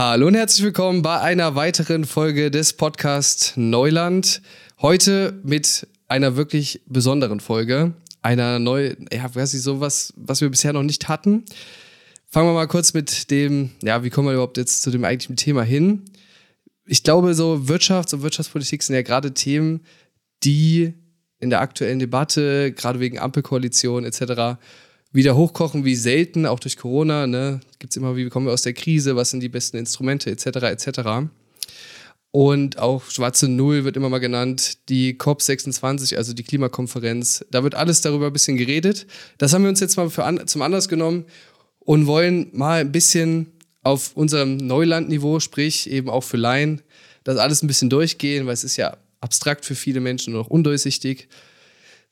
Hallo und herzlich willkommen bei einer weiteren Folge des Podcast Neuland. Heute mit einer wirklich besonderen Folge, einer neuen, ja, weiß ich so was, was wir bisher noch nicht hatten. Fangen wir mal kurz mit dem, ja, wie kommen wir überhaupt jetzt zu dem eigentlichen Thema hin? Ich glaube, so Wirtschafts- und Wirtschaftspolitik sind ja gerade Themen, die in der aktuellen Debatte, gerade wegen Ampelkoalition etc., wieder hochkochen wie selten, auch durch Corona. Ne? Gibt es immer, wie kommen wir aus der Krise, was sind die besten Instrumente etc. etc. Und auch schwarze Null wird immer mal genannt, die COP26, also die Klimakonferenz. Da wird alles darüber ein bisschen geredet. Das haben wir uns jetzt mal an, zum Anlass genommen und wollen mal ein bisschen auf unserem Neulandniveau, sprich eben auch für Laien, das alles ein bisschen durchgehen, weil es ist ja abstrakt für viele Menschen und auch undurchsichtig.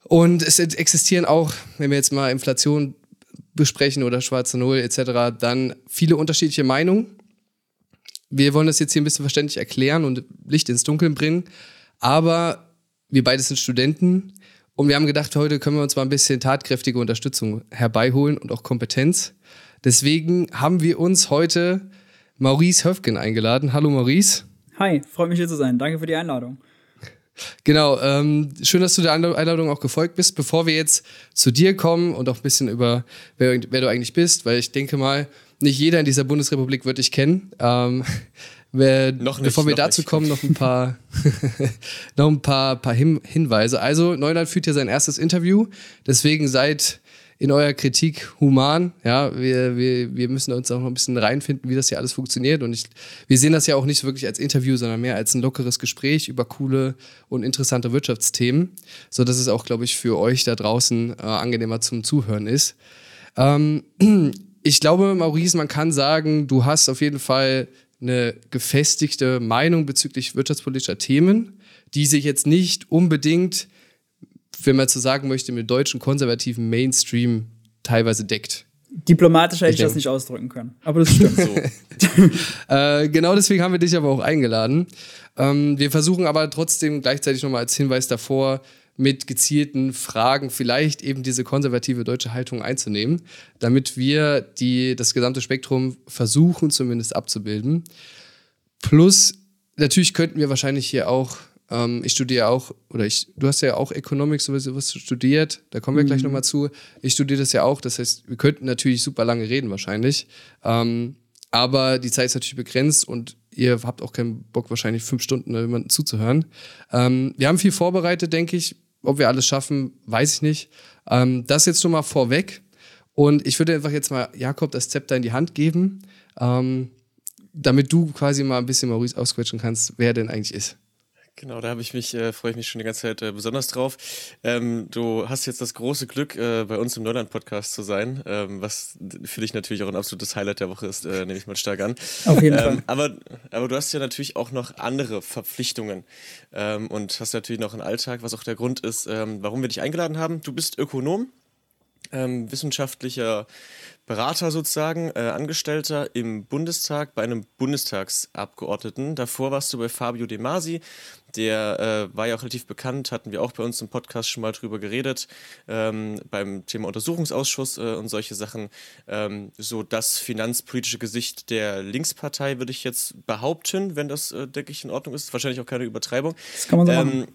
Und es existieren auch, wenn wir jetzt mal Inflation besprechen oder schwarze Null etc., dann viele unterschiedliche Meinungen. Wir wollen das jetzt hier ein bisschen verständlich erklären und Licht ins Dunkeln bringen. Aber wir beide sind Studenten und wir haben gedacht, heute können wir uns mal ein bisschen tatkräftige Unterstützung herbeiholen und auch Kompetenz. Deswegen haben wir uns heute Maurice Höfgen eingeladen. Hallo Maurice. Hi, freut mich hier zu sein. Danke für die Einladung. Genau, ähm, schön, dass du der Einladung auch gefolgt bist. Bevor wir jetzt zu dir kommen und auch ein bisschen über, wer, wer du eigentlich bist, weil ich denke mal, nicht jeder in dieser Bundesrepublik wird dich kennen. Ähm, wer, noch nicht, bevor wir dazu nicht. kommen, noch ein paar, noch ein paar, paar Hin Hinweise. Also, Neuland führt ja sein erstes Interview. Deswegen seid in eurer Kritik human. Ja, wir, wir, wir müssen uns auch noch ein bisschen reinfinden, wie das hier alles funktioniert. Und ich, wir sehen das ja auch nicht wirklich als Interview, sondern mehr als ein lockeres Gespräch über coole und interessante Wirtschaftsthemen, so dass es auch, glaube ich, für euch da draußen äh, angenehmer zum Zuhören ist. Ähm, ich glaube, Maurice, man kann sagen, du hast auf jeden Fall eine gefestigte Meinung bezüglich wirtschaftspolitischer Themen, die sich jetzt nicht unbedingt wenn man so sagen möchte, mit deutschen konservativen Mainstream teilweise deckt. Diplomatisch hätte ich, ich das nicht ausdrücken können. Aber das stimmt so. äh, genau deswegen haben wir dich aber auch eingeladen. Ähm, wir versuchen aber trotzdem gleichzeitig nochmal als Hinweis davor, mit gezielten Fragen vielleicht eben diese konservative deutsche Haltung einzunehmen, damit wir die, das gesamte Spektrum versuchen zumindest abzubilden. Plus, natürlich könnten wir wahrscheinlich hier auch ähm, ich studiere auch, oder ich, du hast ja auch Economics sowieso was studiert, da kommen wir mhm. gleich nochmal zu. Ich studiere das ja auch, das heißt, wir könnten natürlich super lange reden wahrscheinlich. Ähm, aber die Zeit ist natürlich begrenzt und ihr habt auch keinen Bock, wahrscheinlich fünf Stunden jemanden zuzuhören. Ähm, wir haben viel vorbereitet, denke ich. Ob wir alles schaffen, weiß ich nicht. Ähm, das jetzt schon mal vorweg. Und ich würde einfach jetzt mal Jakob das Zepter in die Hand geben, ähm, damit du quasi mal ein bisschen Maurice ausquetschen kannst, wer denn eigentlich ist. Genau, da habe ich mich, äh, freue ich mich schon die ganze Zeit äh, besonders drauf. Ähm, du hast jetzt das große Glück, äh, bei uns im Neuland-Podcast zu sein, ähm, was für dich natürlich auch ein absolutes Highlight der Woche ist, äh, nehme ich mal stark an. Auf jeden ähm, Fall. Aber, aber du hast ja natürlich auch noch andere Verpflichtungen ähm, und hast natürlich noch einen Alltag, was auch der Grund ist, ähm, warum wir dich eingeladen haben. Du bist Ökonom, ähm, wissenschaftlicher Berater sozusagen, äh, Angestellter im Bundestag bei einem Bundestagsabgeordneten. Davor warst du bei Fabio De Masi, der äh, war ja auch relativ bekannt, hatten wir auch bei uns im Podcast schon mal drüber geredet, ähm, beim Thema Untersuchungsausschuss äh, und solche Sachen. Ähm, so das finanzpolitische Gesicht der Linkspartei, würde ich jetzt behaupten, wenn das, äh, denke ich, in Ordnung ist. Wahrscheinlich auch keine Übertreibung. Das kann man so ähm,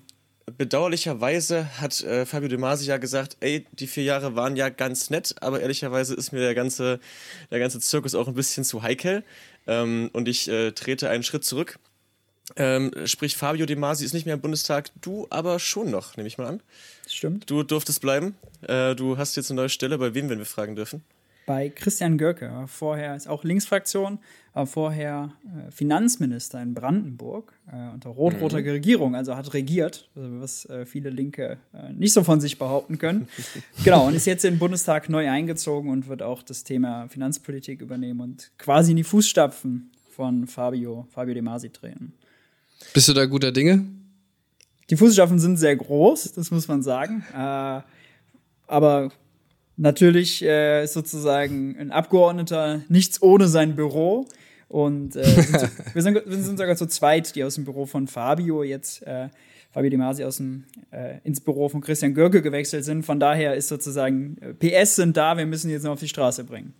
bedauerlicherweise hat äh, Fabio De Masi ja gesagt, ey, die vier Jahre waren ja ganz nett, aber ehrlicherweise ist mir der ganze, der ganze Zirkus auch ein bisschen zu heikel. Ähm, und ich äh, trete einen Schritt zurück. Ähm, sprich, Fabio De Masi ist nicht mehr im Bundestag, du aber schon noch, nehme ich mal an. Stimmt. Du durftest bleiben. Äh, du hast jetzt eine neue Stelle. Bei wem, wenn wir fragen dürfen? bei Christian Görke. Vorher ist auch Linksfraktion, aber vorher äh, Finanzminister in Brandenburg äh, unter rot-roter mhm. Regierung, also hat regiert, was äh, viele Linke äh, nicht so von sich behaupten können. genau, und ist jetzt in den Bundestag neu eingezogen und wird auch das Thema Finanzpolitik übernehmen und quasi in die Fußstapfen von Fabio, Fabio De Masi treten. Bist du da guter Dinge? Die Fußstapfen sind sehr groß, das muss man sagen. Äh, aber Natürlich äh, ist sozusagen ein Abgeordneter nichts ohne sein Büro. Und äh, sind so, wir, sind, wir, sind, sogar zu zweit, die aus dem Büro von Fabio jetzt, äh, Fabio De Masi aus dem, äh, ins Büro von Christian Görke gewechselt sind. Von daher ist sozusagen, äh, PS sind da, wir müssen jetzt noch auf die Straße bringen.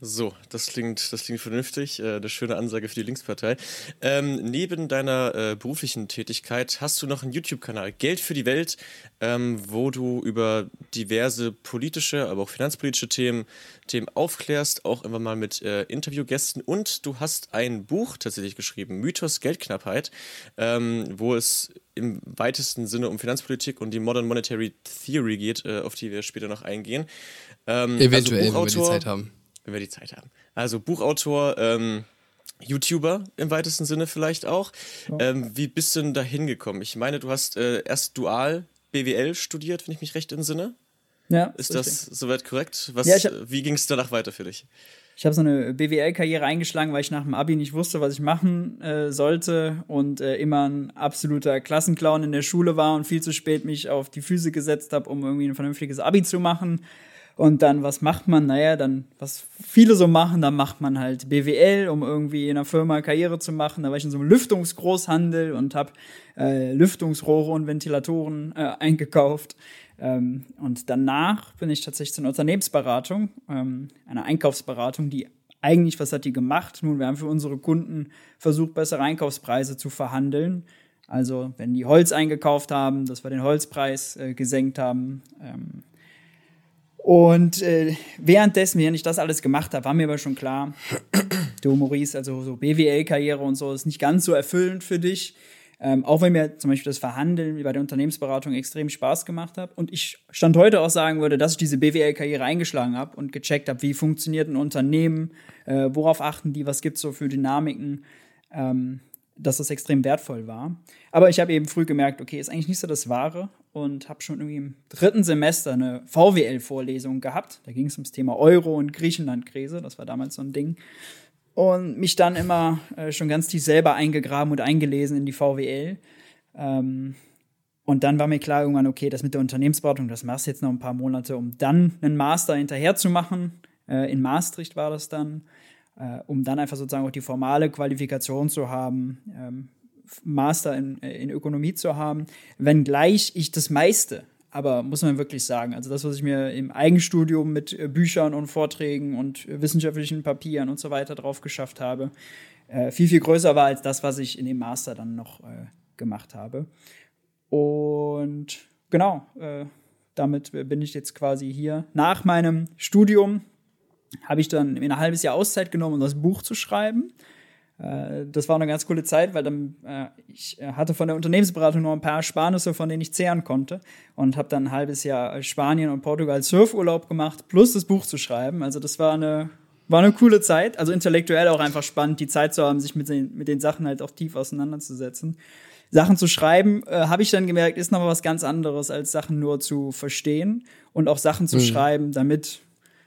So, das klingt, das klingt vernünftig. Äh, eine schöne Ansage für die Linkspartei. Ähm, neben deiner äh, beruflichen Tätigkeit hast du noch einen YouTube-Kanal, Geld für die Welt, ähm, wo du über diverse politische, aber auch finanzpolitische Themen, Themen aufklärst, auch immer mal mit äh, Interviewgästen. Und du hast ein Buch tatsächlich geschrieben, Mythos Geldknappheit, ähm, wo es im weitesten Sinne um Finanzpolitik und die Modern Monetary Theory geht, äh, auf die wir später noch eingehen. Ähm, Eventuell, also wenn wir die Zeit haben wenn wir die Zeit haben. Also Buchautor, ähm, YouTuber im weitesten Sinne vielleicht auch. Ähm, wie bist du denn da hingekommen? Ich meine, du hast äh, erst dual BWL studiert, wenn ich mich recht entsinne. Ja. Ist das richtig. soweit korrekt? Was, ja, hab, wie ging es danach weiter für dich? Ich habe so eine BWL-Karriere eingeschlagen, weil ich nach dem Abi nicht wusste, was ich machen äh, sollte und äh, immer ein absoluter Klassenclown in der Schule war und viel zu spät mich auf die Füße gesetzt habe, um irgendwie ein vernünftiges Abi zu machen. Und dann, was macht man? Naja, dann, was viele so machen, dann macht man halt BWL, um irgendwie in einer Firma Karriere zu machen. Da war ich in so einem Lüftungsgroßhandel und habe äh, Lüftungsrohre und Ventilatoren äh, eingekauft. Ähm, und danach bin ich tatsächlich zu einer Unternehmensberatung, ähm, einer Einkaufsberatung, die eigentlich, was hat die gemacht? Nun, wir haben für unsere Kunden versucht, bessere Einkaufspreise zu verhandeln. Also, wenn die Holz eingekauft haben, dass wir den Holzpreis äh, gesenkt haben. Ähm, und äh, währenddessen, während ich das alles gemacht habe, war mir aber schon klar, du Maurice, also so BWL-Karriere und so ist nicht ganz so erfüllend für dich. Ähm, auch wenn mir zum Beispiel das Verhandeln wie bei der Unternehmensberatung extrem Spaß gemacht hat. Und ich stand heute auch sagen würde, dass ich diese BWL-Karriere eingeschlagen habe und gecheckt habe, wie funktioniert ein Unternehmen, äh, worauf achten die, was gibt es so für Dynamiken. Ähm, dass das extrem wertvoll war. Aber ich habe eben früh gemerkt, okay, ist eigentlich nicht so das Wahre und habe schon irgendwie im dritten Semester eine VWL-Vorlesung gehabt. Da ging es ums Thema Euro und Griechenland-Krise, das war damals so ein Ding. Und mich dann immer äh, schon ganz tief selber eingegraben und eingelesen in die VWL. Ähm, und dann war mir klar irgendwann, okay, das mit der Unternehmensberatung, das machst du jetzt noch ein paar Monate, um dann einen Master hinterher zu machen. Äh, in Maastricht war das dann äh, um dann einfach sozusagen auch die formale Qualifikation zu haben, ähm, Master in, äh, in Ökonomie zu haben, wenngleich ich das meiste, aber muss man wirklich sagen, also das, was ich mir im Eigenstudium mit äh, Büchern und Vorträgen und wissenschaftlichen Papieren und so weiter drauf geschafft habe, äh, viel, viel größer war als das, was ich in dem Master dann noch äh, gemacht habe. Und genau, äh, damit bin ich jetzt quasi hier nach meinem Studium habe ich dann ein halbes Jahr Auszeit genommen, um das Buch zu schreiben. Äh, das war eine ganz coole Zeit, weil dann äh, ich äh, hatte von der Unternehmensberatung noch ein paar Sparnisse, von denen ich zehren konnte und habe dann ein halbes Jahr Spanien und Portugal Surfurlaub gemacht, plus das Buch zu schreiben. Also das war eine war eine coole Zeit, also intellektuell auch einfach spannend, die Zeit zu haben, sich mit den, mit den Sachen halt auch tief auseinanderzusetzen. Sachen zu schreiben, äh, habe ich dann gemerkt, ist noch was ganz anderes, als Sachen nur zu verstehen und auch Sachen zu mhm. schreiben, damit,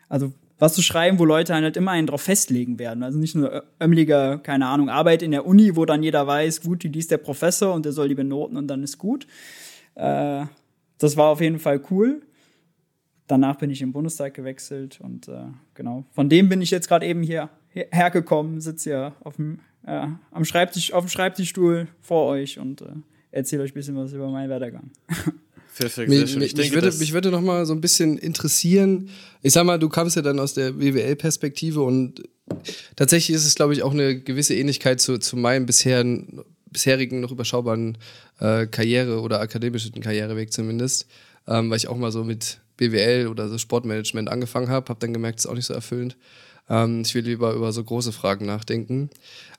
also was zu schreiben, wo Leute halt immer einen drauf festlegen werden. Also nicht nur ömmeliger, keine Ahnung, Arbeit in der Uni, wo dann jeder weiß, gut, die liest der Professor und der soll die benoten und dann ist gut. Äh, das war auf jeden Fall cool. Danach bin ich im Bundestag gewechselt und äh, genau, von dem bin ich jetzt gerade eben hier hergekommen, sitze hier auf dem, äh, am Schreibtisch, auf dem Schreibtischstuhl vor euch und äh, erzähle euch ein bisschen was über meinen Werdegang. Perfekt, sehr schön. Ich mich, denke, würde, mich würde noch mal so ein bisschen interessieren. Ich sag mal, du kamst ja dann aus der BWL-Perspektive und tatsächlich ist es, glaube ich, auch eine gewisse Ähnlichkeit zu, zu meinem bisherigen, bisherigen noch überschaubaren äh, Karriere- oder akademischen Karriereweg zumindest, ähm, weil ich auch mal so mit BWL oder so Sportmanagement angefangen habe, habe dann gemerkt, es ist auch nicht so erfüllend. Ähm, ich will lieber über so große Fragen nachdenken.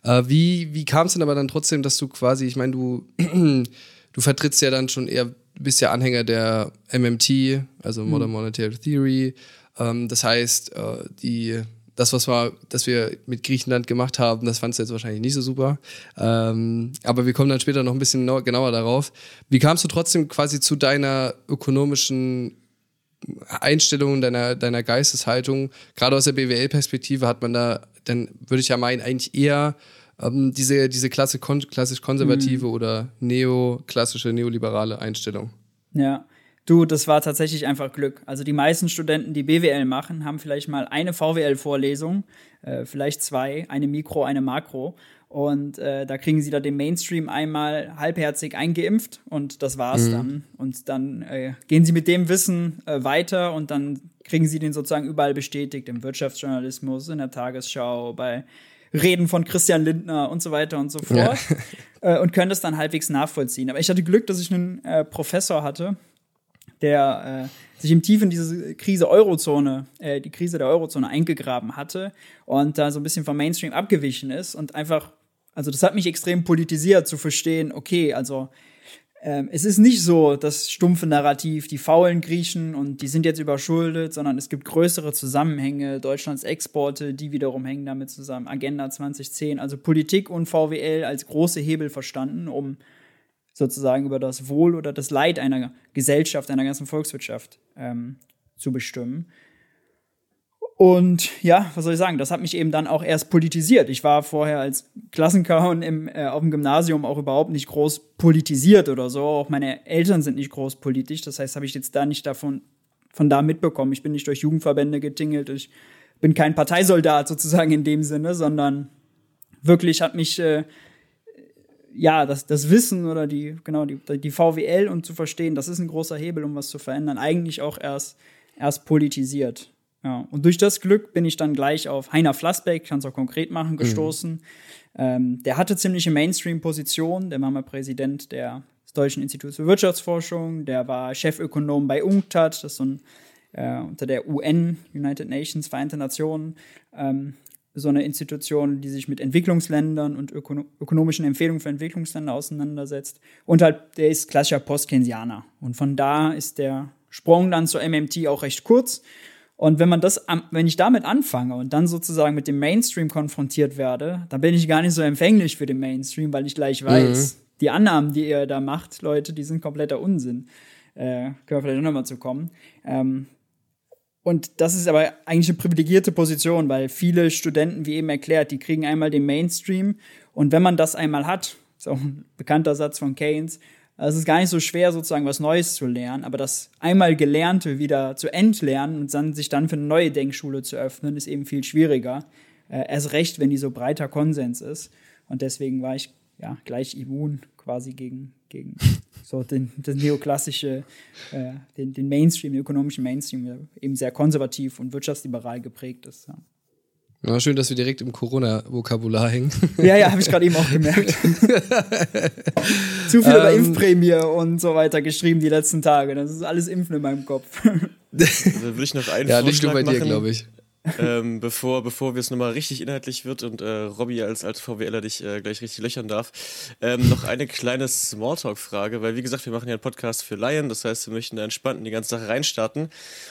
Äh, wie wie kam es denn aber dann trotzdem, dass du quasi, ich meine, du, du vertrittst ja dann schon eher bist ja Anhänger der MMT, also Modern mhm. Monetary Theory. Ähm, das heißt, äh, die, das, was wir, das wir mit Griechenland gemacht haben, das fandst du jetzt wahrscheinlich nicht so super. Ähm, aber wir kommen dann später noch ein bisschen genauer darauf. Wie kamst du trotzdem quasi zu deiner ökonomischen Einstellung, deiner, deiner Geisteshaltung? Gerade aus der BWL-Perspektive hat man da, dann würde ich ja meinen, eigentlich eher ähm, diese, diese Klasse, kon klassisch konservative mhm. oder neoklassische, neoliberale Einstellung. Ja, Du, das war tatsächlich einfach Glück. Also die meisten Studenten, die BWL machen, haben vielleicht mal eine VWL-Vorlesung, äh, vielleicht zwei, eine Mikro, eine Makro. Und äh, da kriegen sie da den Mainstream einmal halbherzig eingeimpft und das war's mhm. dann. Und dann äh, gehen sie mit dem Wissen äh, weiter und dann kriegen sie den sozusagen überall bestätigt, im Wirtschaftsjournalismus, in der Tagesschau, bei Reden von Christian Lindner und so weiter und so fort. Ja. Äh, und können das dann halbwegs nachvollziehen. Aber ich hatte Glück, dass ich einen äh, Professor hatte, der äh, sich im Tief in diese Krise Eurozone, äh, die Krise der Eurozone eingegraben hatte und da so ein bisschen vom Mainstream abgewichen ist und einfach, also das hat mich extrem politisiert zu verstehen, okay, also ähm, es ist nicht so das stumpfe Narrativ, die faulen Griechen und die sind jetzt überschuldet, sondern es gibt größere Zusammenhänge, Deutschlands Exporte, die wiederum hängen damit zusammen, Agenda 2010, also Politik und VWL als große Hebel verstanden, um sozusagen über das Wohl oder das Leid einer Gesellschaft, einer ganzen Volkswirtschaft ähm, zu bestimmen. Und ja, was soll ich sagen, das hat mich eben dann auch erst politisiert. Ich war vorher als Klassenclown im, äh, auf dem Gymnasium auch überhaupt nicht groß politisiert oder so. Auch meine Eltern sind nicht groß politisch. Das heißt, habe ich jetzt da nicht davon von da mitbekommen. Ich bin nicht durch Jugendverbände getingelt. Ich bin kein Parteisoldat sozusagen in dem Sinne, sondern wirklich hat mich äh, ja, das, das Wissen oder die, genau, die, die VWL und zu verstehen, das ist ein großer Hebel, um was zu verändern, eigentlich auch erst, erst politisiert. Ja, und durch das Glück bin ich dann gleich auf Heiner Flassbeck, kann es auch konkret machen, gestoßen. Mhm. Ähm, der hatte ziemliche Mainstream-Positionen, der war mal Präsident der, des Deutschen Instituts für Wirtschaftsforschung, der war Chefökonom bei UNCTAD, das ist so ein äh, unter der UN, United Nations, Vereinte Nationen, ähm, so eine Institution, die sich mit Entwicklungsländern und ökono ökonomischen Empfehlungen für Entwicklungsländer auseinandersetzt. Und halt, der ist klassischer Post-Keynesianer. Und von da ist der Sprung dann zur MMT auch recht kurz. Und wenn man das, wenn ich damit anfange und dann sozusagen mit dem Mainstream konfrontiert werde, dann bin ich gar nicht so empfänglich für den Mainstream, weil ich gleich weiß, mhm. die Annahmen, die ihr da macht, Leute, die sind kompletter Unsinn. Äh, können wir vielleicht nochmal zu kommen. Ähm, und das ist aber eigentlich eine privilegierte Position, weil viele Studenten, wie eben erklärt, die kriegen einmal den Mainstream. Und wenn man das einmal hat, ist auch ein bekannter Satz von Keynes, es ist gar nicht so schwer, sozusagen was Neues zu lernen, aber das einmal Gelernte wieder zu entlernen und dann sich dann für eine neue Denkschule zu öffnen, ist eben viel schwieriger. Äh, erst recht, wenn die so breiter Konsens ist. Und deswegen war ich ja gleich immun quasi gegen, gegen so den, das neoklassische, äh, den, den Mainstream, den ökonomischen Mainstream, der eben sehr konservativ und wirtschaftsliberal geprägt ist. Ja. Ja, schön, dass wir direkt im Corona-Vokabular hängen. Ja, ja, habe ich gerade eben auch gemerkt. Zu viel ähm, über Impfprämie und so weiter geschrieben die letzten Tage. Das ist alles Impfen in meinem Kopf. Also würde ich noch einen Ja, nicht nur bei dir, glaube ich ähm, bevor, bevor es nochmal richtig inhaltlich wird und äh, Robby als alte VWLer dich äh, gleich richtig löchern darf, ähm, noch eine kleine Smalltalk-Frage, weil wie gesagt, wir machen ja einen Podcast für Laien, das heißt, wir möchten da entspannt in die ganze Sache reinstarten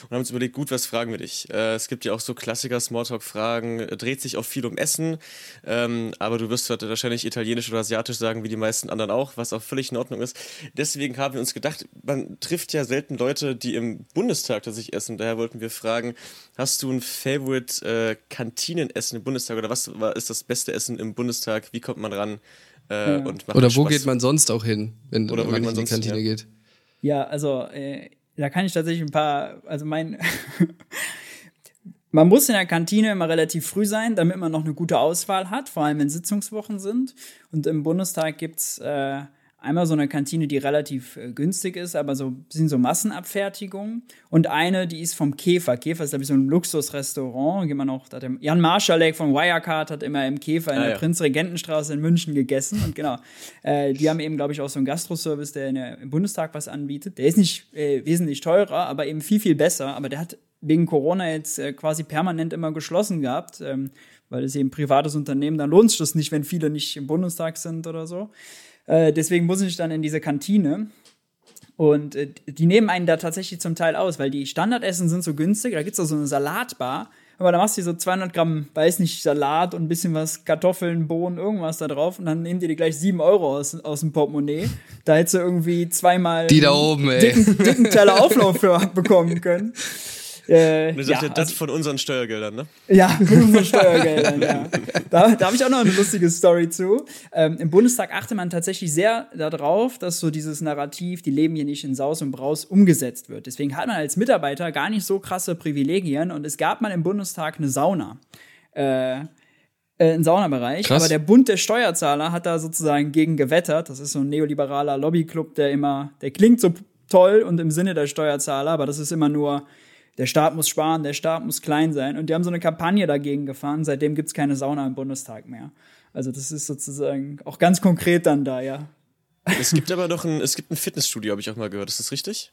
und haben uns überlegt, gut, was fragen wir dich? Äh, es gibt ja auch so Klassiker, Smalltalk-Fragen, äh, dreht sich auch viel um Essen, ähm, aber du wirst halt wahrscheinlich italienisch oder asiatisch sagen, wie die meisten anderen auch, was auch völlig in Ordnung ist. Deswegen haben wir uns gedacht, man trifft ja selten Leute, die im Bundestag tatsächlich essen, daher wollten wir fragen, hast du ein Favorite Favorite äh, Kantinenessen im Bundestag oder was war, ist das beste Essen im Bundestag? Wie kommt man ran? Äh, ja. oder wo geht man sonst auch hin, wenn, oder wenn man in die Kantine ja. geht? Ja, also äh, da kann ich tatsächlich ein paar, also mein Man muss in der Kantine immer relativ früh sein, damit man noch eine gute Auswahl hat, vor allem wenn Sitzungswochen sind. Und im Bundestag gibt es äh, Einmal so eine Kantine, die relativ äh, günstig ist, aber so sind so Massenabfertigungen. Und eine, die ist vom Käfer. Käfer ist, glaube ich, so ein Luxusrestaurant. Geht man auch, da Jan Marschalek von Wirecard hat immer im Käfer in ah, der ja. Prinzregentenstraße in München gegessen. Und genau, äh, die haben eben, glaube ich, auch so einen Gastroservice, der, der im Bundestag was anbietet. Der ist nicht äh, wesentlich teurer, aber eben viel, viel besser. Aber der hat wegen Corona jetzt äh, quasi permanent immer geschlossen gehabt, ähm, weil es eben ein privates Unternehmen, dann lohnt sich das nicht, wenn viele nicht im Bundestag sind oder so. Äh, deswegen muss ich dann in diese Kantine. Und äh, die nehmen einen da tatsächlich zum Teil aus, weil die Standardessen sind so günstig. Da gibt es auch so eine Salatbar. Aber da machst du so 200 Gramm, weiß nicht, Salat und ein bisschen was, Kartoffeln, Bohnen, irgendwas da drauf. Und dann nehmen die dir gleich 7 Euro aus, aus dem Portemonnaie. Da hättest du irgendwie zweimal die da oben, ey. Dicken, dicken Teller Auflauf für bekommen können. Äh, du sagst ja, das also, von unseren Steuergeldern, ne? Ja, von unseren Steuergeldern, ja. Da, da habe ich auch noch eine lustige Story zu. Ähm, Im Bundestag achte man tatsächlich sehr darauf, dass so dieses Narrativ, die leben hier nicht in Saus und Braus, umgesetzt wird. Deswegen hat man als Mitarbeiter gar nicht so krasse Privilegien und es gab mal im Bundestag eine Sauna. Äh, äh, einen Saunabereich. Krass. Aber der Bund der Steuerzahler hat da sozusagen gegen gewettert. Das ist so ein neoliberaler Lobbyclub, der immer, der klingt so toll und im Sinne der Steuerzahler, aber das ist immer nur, der Staat muss sparen, der Staat muss klein sein. Und die haben so eine Kampagne dagegen gefahren. Seitdem gibt es keine Sauna im Bundestag mehr. Also das ist sozusagen auch ganz konkret dann da, ja. Es gibt aber noch ein, es gibt ein Fitnessstudio, habe ich auch mal gehört. Ist das richtig?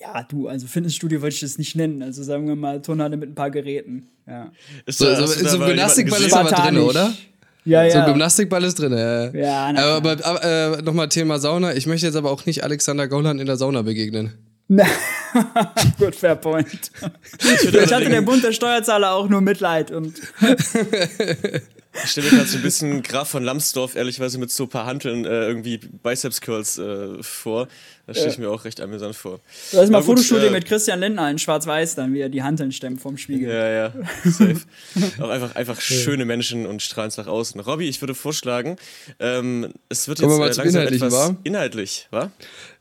Ja, du, also Fitnessstudio würde ich das nicht nennen. Also sagen wir mal Turnhalle mit ein paar Geräten. Ja. Ist so, so, so ein Gymnastikball ist aber drin, oder? Ja, ja. So ein Gymnastikball ist drin. Ja, ja aber, aber äh, nochmal Thema Sauna. Ich möchte jetzt aber auch nicht Alexander Gauland in der Sauna begegnen. Gut, fair point. Ich hatte der Bund der Steuerzahler auch nur Mitleid und Ich stelle mir gerade so ein bisschen Graf von Lambsdorff, ehrlicherweise mit so ein paar Hanteln äh, irgendwie Biceps-Curls äh, vor. Das stelle ich mir auch recht amüsant vor. Du hast mal Fotoshooting äh, mit Christian Lindner in Schwarz-Weiß, dann wie er die Hanteln stemmt vom Spiegel. Ja, ja, safe. auch einfach, einfach schöne Menschen und strahlen nach außen. Robby, ich würde vorschlagen, ähm, es wird Kommen jetzt äh, langsam etwas war? inhaltlich, wa?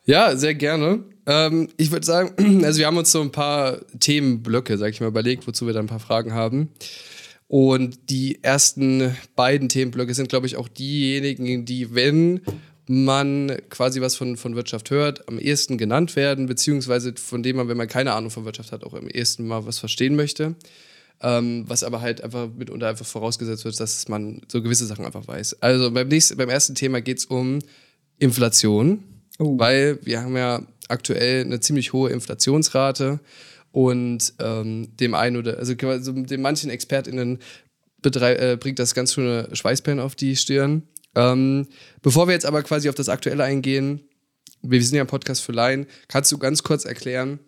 Ja, sehr gerne. Ähm, ich würde sagen, also wir haben uns so ein paar Themenblöcke, sag ich mal, überlegt, wozu wir dann ein paar Fragen haben. Und die ersten beiden Themenblöcke sind, glaube ich, auch diejenigen, die, wenn man quasi was von, von Wirtschaft hört, am ehesten genannt werden, beziehungsweise von dem man, wenn man keine Ahnung von Wirtschaft hat, auch am ehesten mal was verstehen möchte. Ähm, was aber halt einfach mitunter einfach vorausgesetzt wird, dass man so gewisse Sachen einfach weiß. Also beim, nächsten, beim ersten Thema geht es um Inflation, oh. weil wir haben ja aktuell eine ziemlich hohe Inflationsrate und ähm, dem einen oder, also dem manchen ExpertInnen äh, bringt das ganz schöne Schweißperlen auf die Stirn. Ähm, bevor wir jetzt aber quasi auf das Aktuelle eingehen, wir sind ja ein Podcast für Laien, kannst du ganz kurz erklären,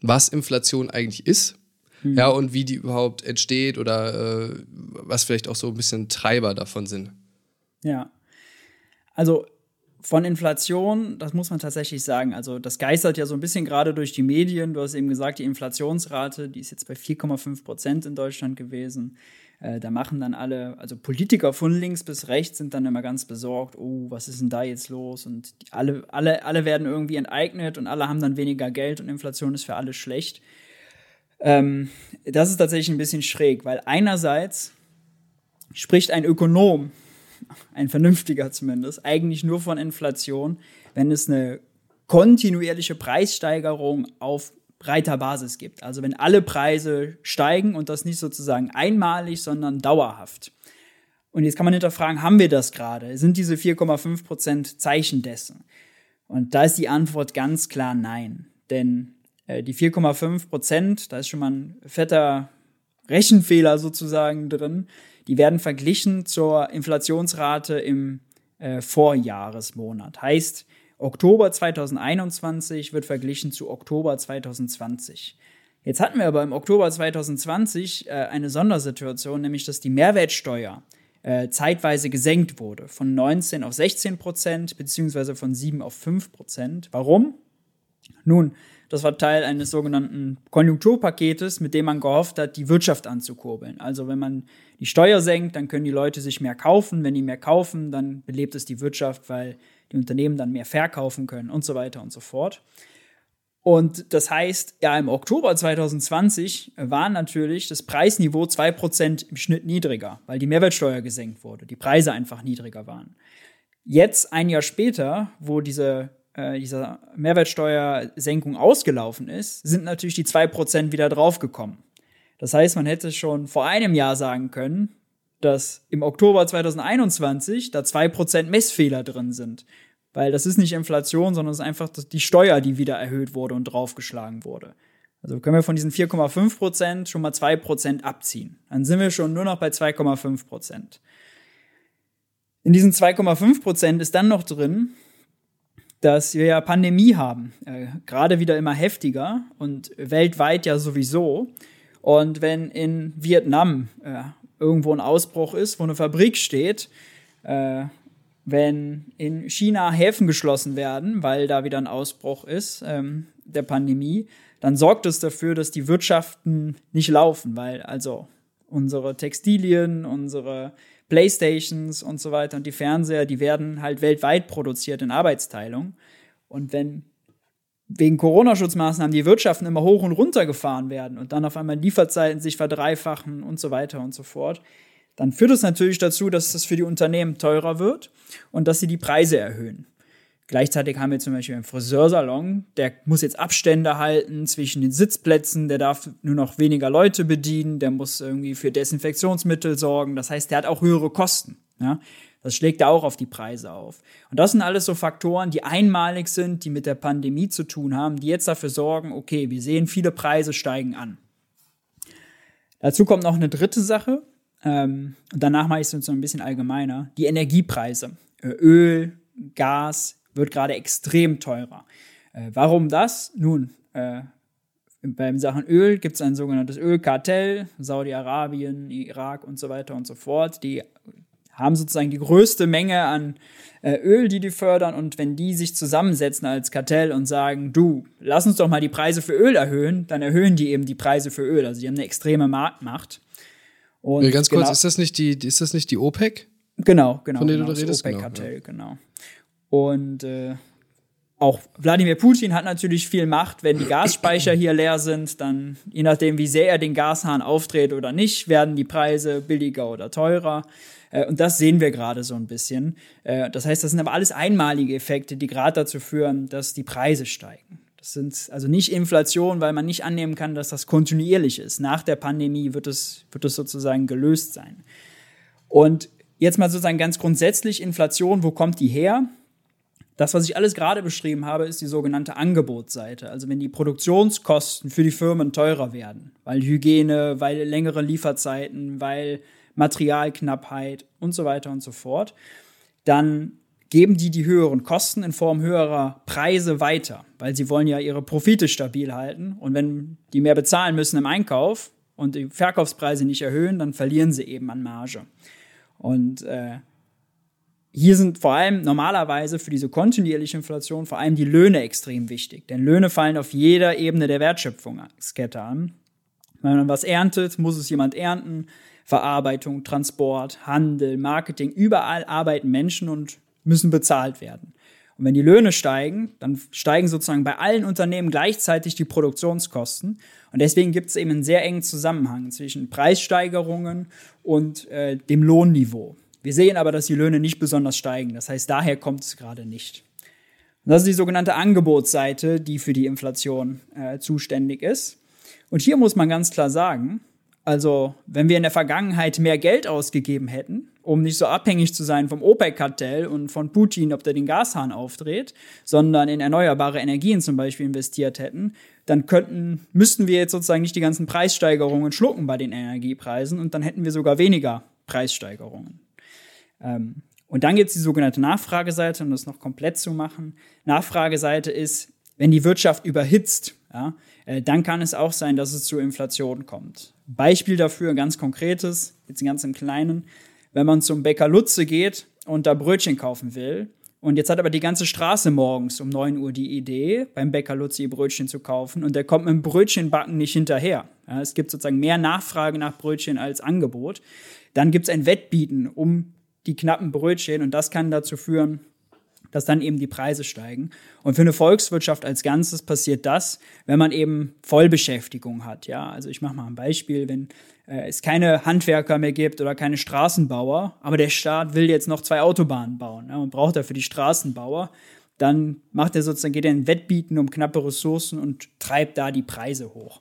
was Inflation eigentlich ist? Mhm. Ja, und wie die überhaupt entsteht oder äh, was vielleicht auch so ein bisschen Treiber davon sind. Ja. Also von Inflation, das muss man tatsächlich sagen, also das geistert ja so ein bisschen gerade durch die Medien. Du hast eben gesagt, die Inflationsrate, die ist jetzt bei 4,5 Prozent in Deutschland gewesen. Äh, da machen dann alle, also Politiker von links bis rechts sind dann immer ganz besorgt, oh, was ist denn da jetzt los? Und alle, alle, alle werden irgendwie enteignet und alle haben dann weniger Geld und Inflation ist für alle schlecht. Ähm, das ist tatsächlich ein bisschen schräg, weil einerseits spricht ein Ökonom ein vernünftiger zumindest, eigentlich nur von Inflation, wenn es eine kontinuierliche Preissteigerung auf breiter Basis gibt. Also wenn alle Preise steigen und das nicht sozusagen einmalig, sondern dauerhaft. Und jetzt kann man hinterfragen, haben wir das gerade? Sind diese 4,5 Prozent Zeichen dessen? Und da ist die Antwort ganz klar nein. Denn äh, die 4,5 Prozent, da ist schon mal ein fetter Rechenfehler sozusagen drin, die werden verglichen zur Inflationsrate im äh, Vorjahresmonat. Heißt, Oktober 2021 wird verglichen zu Oktober 2020. Jetzt hatten wir aber im Oktober 2020 äh, eine Sondersituation, nämlich dass die Mehrwertsteuer äh, zeitweise gesenkt wurde, von 19 auf 16 Prozent, beziehungsweise von 7 auf 5 Prozent. Warum? Nun, das war Teil eines sogenannten Konjunkturpaketes, mit dem man gehofft hat, die Wirtschaft anzukurbeln. Also wenn man die Steuer senkt, dann können die Leute sich mehr kaufen. Wenn die mehr kaufen, dann belebt es die Wirtschaft, weil die Unternehmen dann mehr verkaufen können und so weiter und so fort. Und das heißt, ja, im Oktober 2020 war natürlich das Preisniveau 2% im Schnitt niedriger, weil die Mehrwertsteuer gesenkt wurde, die Preise einfach niedriger waren. Jetzt, ein Jahr später, wo diese äh, dieser Mehrwertsteuersenkung ausgelaufen ist, sind natürlich die 2% wieder draufgekommen. Das heißt, man hätte schon vor einem Jahr sagen können, dass im Oktober 2021 da 2% Messfehler drin sind. Weil das ist nicht Inflation, sondern es ist einfach die Steuer, die wieder erhöht wurde und draufgeschlagen wurde. Also können wir von diesen 4,5% schon mal 2% abziehen. Dann sind wir schon nur noch bei 2,5%. In diesen 2,5% ist dann noch drin, dass wir ja Pandemie haben, äh, gerade wieder immer heftiger und weltweit ja sowieso. Und wenn in Vietnam äh, irgendwo ein Ausbruch ist, wo eine Fabrik steht, äh, wenn in China Häfen geschlossen werden, weil da wieder ein Ausbruch ist, ähm, der Pandemie, dann sorgt es dafür, dass die Wirtschaften nicht laufen, weil also unsere Textilien, unsere Playstations und so weiter und die Fernseher, die werden halt weltweit produziert in Arbeitsteilung. Und wenn wegen Corona-Schutzmaßnahmen die Wirtschaften immer hoch und runter gefahren werden und dann auf einmal Lieferzeiten sich verdreifachen und so weiter und so fort, dann führt es natürlich dazu, dass das für die Unternehmen teurer wird und dass sie die Preise erhöhen. Gleichzeitig haben wir zum Beispiel einen Friseursalon, der muss jetzt Abstände halten zwischen den Sitzplätzen, der darf nur noch weniger Leute bedienen, der muss irgendwie für Desinfektionsmittel sorgen. Das heißt, der hat auch höhere Kosten. Ja? Das schlägt da auch auf die Preise auf. Und das sind alles so Faktoren, die einmalig sind, die mit der Pandemie zu tun haben, die jetzt dafür sorgen, okay, wir sehen, viele Preise steigen an. Dazu kommt noch eine dritte Sache, ähm, und danach mache ich es so ein bisschen allgemeiner, die Energiepreise. Äh, Öl, Gas wird gerade extrem teurer. Äh, warum das? Nun, äh, beim Sachen Öl gibt es ein sogenanntes Ölkartell, Saudi-Arabien, Irak und so weiter und so fort. Die haben sozusagen die größte Menge an äh, Öl, die die fördern. Und wenn die sich zusammensetzen als Kartell und sagen, du, lass uns doch mal die Preise für Öl erhöhen, dann erhöhen die eben die Preise für Öl. Also die haben eine extreme Marktmacht. Und Ganz kurz, genau, ist das nicht die, ist das nicht die OPEC? Genau, genau. Von der genau, du da redest? OPEC-Kartell, genau. Ja. genau. Und äh, auch Wladimir Putin hat natürlich viel Macht. Wenn die Gasspeicher hier leer sind, dann, je nachdem, wie sehr er den Gashahn aufdreht oder nicht, werden die Preise billiger oder teurer. Äh, und das sehen wir gerade so ein bisschen. Äh, das heißt, das sind aber alles einmalige Effekte, die gerade dazu führen, dass die Preise steigen. Das sind also nicht Inflation, weil man nicht annehmen kann, dass das kontinuierlich ist. Nach der Pandemie wird es, wird es sozusagen gelöst sein. Und jetzt mal sozusagen ganz grundsätzlich Inflation, wo kommt die her? Das, was ich alles gerade beschrieben habe, ist die sogenannte Angebotsseite. Also wenn die Produktionskosten für die Firmen teurer werden, weil Hygiene, weil längere Lieferzeiten, weil Materialknappheit und so weiter und so fort, dann geben die die höheren Kosten in Form höherer Preise weiter, weil sie wollen ja ihre Profite stabil halten. Und wenn die mehr bezahlen müssen im Einkauf und die Verkaufspreise nicht erhöhen, dann verlieren sie eben an Marge. Und äh, hier sind vor allem normalerweise für diese kontinuierliche Inflation vor allem die Löhne extrem wichtig. Denn Löhne fallen auf jeder Ebene der Wertschöpfungskette an. Wenn man was erntet, muss es jemand ernten. Verarbeitung, Transport, Handel, Marketing, überall arbeiten Menschen und müssen bezahlt werden. Und wenn die Löhne steigen, dann steigen sozusagen bei allen Unternehmen gleichzeitig die Produktionskosten. Und deswegen gibt es eben einen sehr engen Zusammenhang zwischen Preissteigerungen und äh, dem Lohnniveau. Wir sehen aber, dass die Löhne nicht besonders steigen. Das heißt, daher kommt es gerade nicht. Und das ist die sogenannte Angebotsseite, die für die Inflation äh, zuständig ist. Und hier muss man ganz klar sagen, also, wenn wir in der Vergangenheit mehr Geld ausgegeben hätten, um nicht so abhängig zu sein vom OPEC-Kartell und von Putin, ob der den Gashahn aufdreht, sondern in erneuerbare Energien zum Beispiel investiert hätten, dann könnten, müssten wir jetzt sozusagen nicht die ganzen Preissteigerungen schlucken bei den Energiepreisen und dann hätten wir sogar weniger Preissteigerungen. Ähm, und dann gibt es die sogenannte Nachfrageseite, um das noch komplett zu machen. Nachfrageseite ist, wenn die Wirtschaft überhitzt, ja, äh, dann kann es auch sein, dass es zu Inflation kommt. Beispiel dafür, ein ganz konkretes, jetzt ganz im Kleinen, wenn man zum Bäcker Lutze geht und da Brötchen kaufen will, und jetzt hat aber die ganze Straße morgens um 9 Uhr die Idee, beim Bäcker Lutze ihr Brötchen zu kaufen und der kommt mit dem Brötchenbacken nicht hinterher. Ja, es gibt sozusagen mehr Nachfrage nach Brötchen als Angebot. Dann gibt es ein Wettbieten um die knappen Brötchen und das kann dazu führen, dass dann eben die Preise steigen. Und für eine Volkswirtschaft als Ganzes passiert das, wenn man eben Vollbeschäftigung hat. Ja, also ich mache mal ein Beispiel, wenn äh, es keine Handwerker mehr gibt oder keine Straßenbauer, aber der Staat will jetzt noch zwei Autobahnen bauen ja, und braucht dafür die Straßenbauer, dann macht er sozusagen, geht er in Wettbieten um knappe Ressourcen und treibt da die Preise hoch.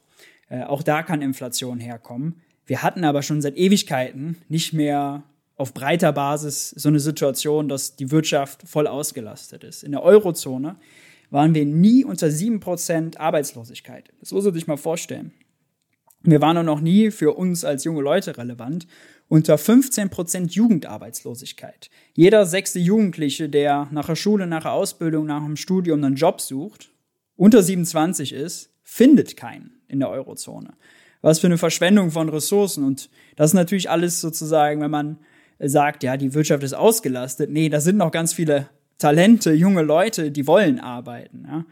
Äh, auch da kann Inflation herkommen. Wir hatten aber schon seit Ewigkeiten nicht mehr auf breiter Basis so eine Situation, dass die Wirtschaft voll ausgelastet ist. In der Eurozone waren wir nie unter 7% Arbeitslosigkeit. Das muss man sich mal vorstellen. Wir waren auch noch nie für uns als junge Leute relevant unter 15% Jugendarbeitslosigkeit. Jeder sechste Jugendliche, der nach der Schule, nach der Ausbildung, nach dem Studium einen Job sucht, unter 27 ist, findet keinen in der Eurozone. Was für eine Verschwendung von Ressourcen. Und das ist natürlich alles sozusagen, wenn man sagt, ja, die Wirtschaft ist ausgelastet. Nee, da sind noch ganz viele Talente, junge Leute, die wollen arbeiten. Ja.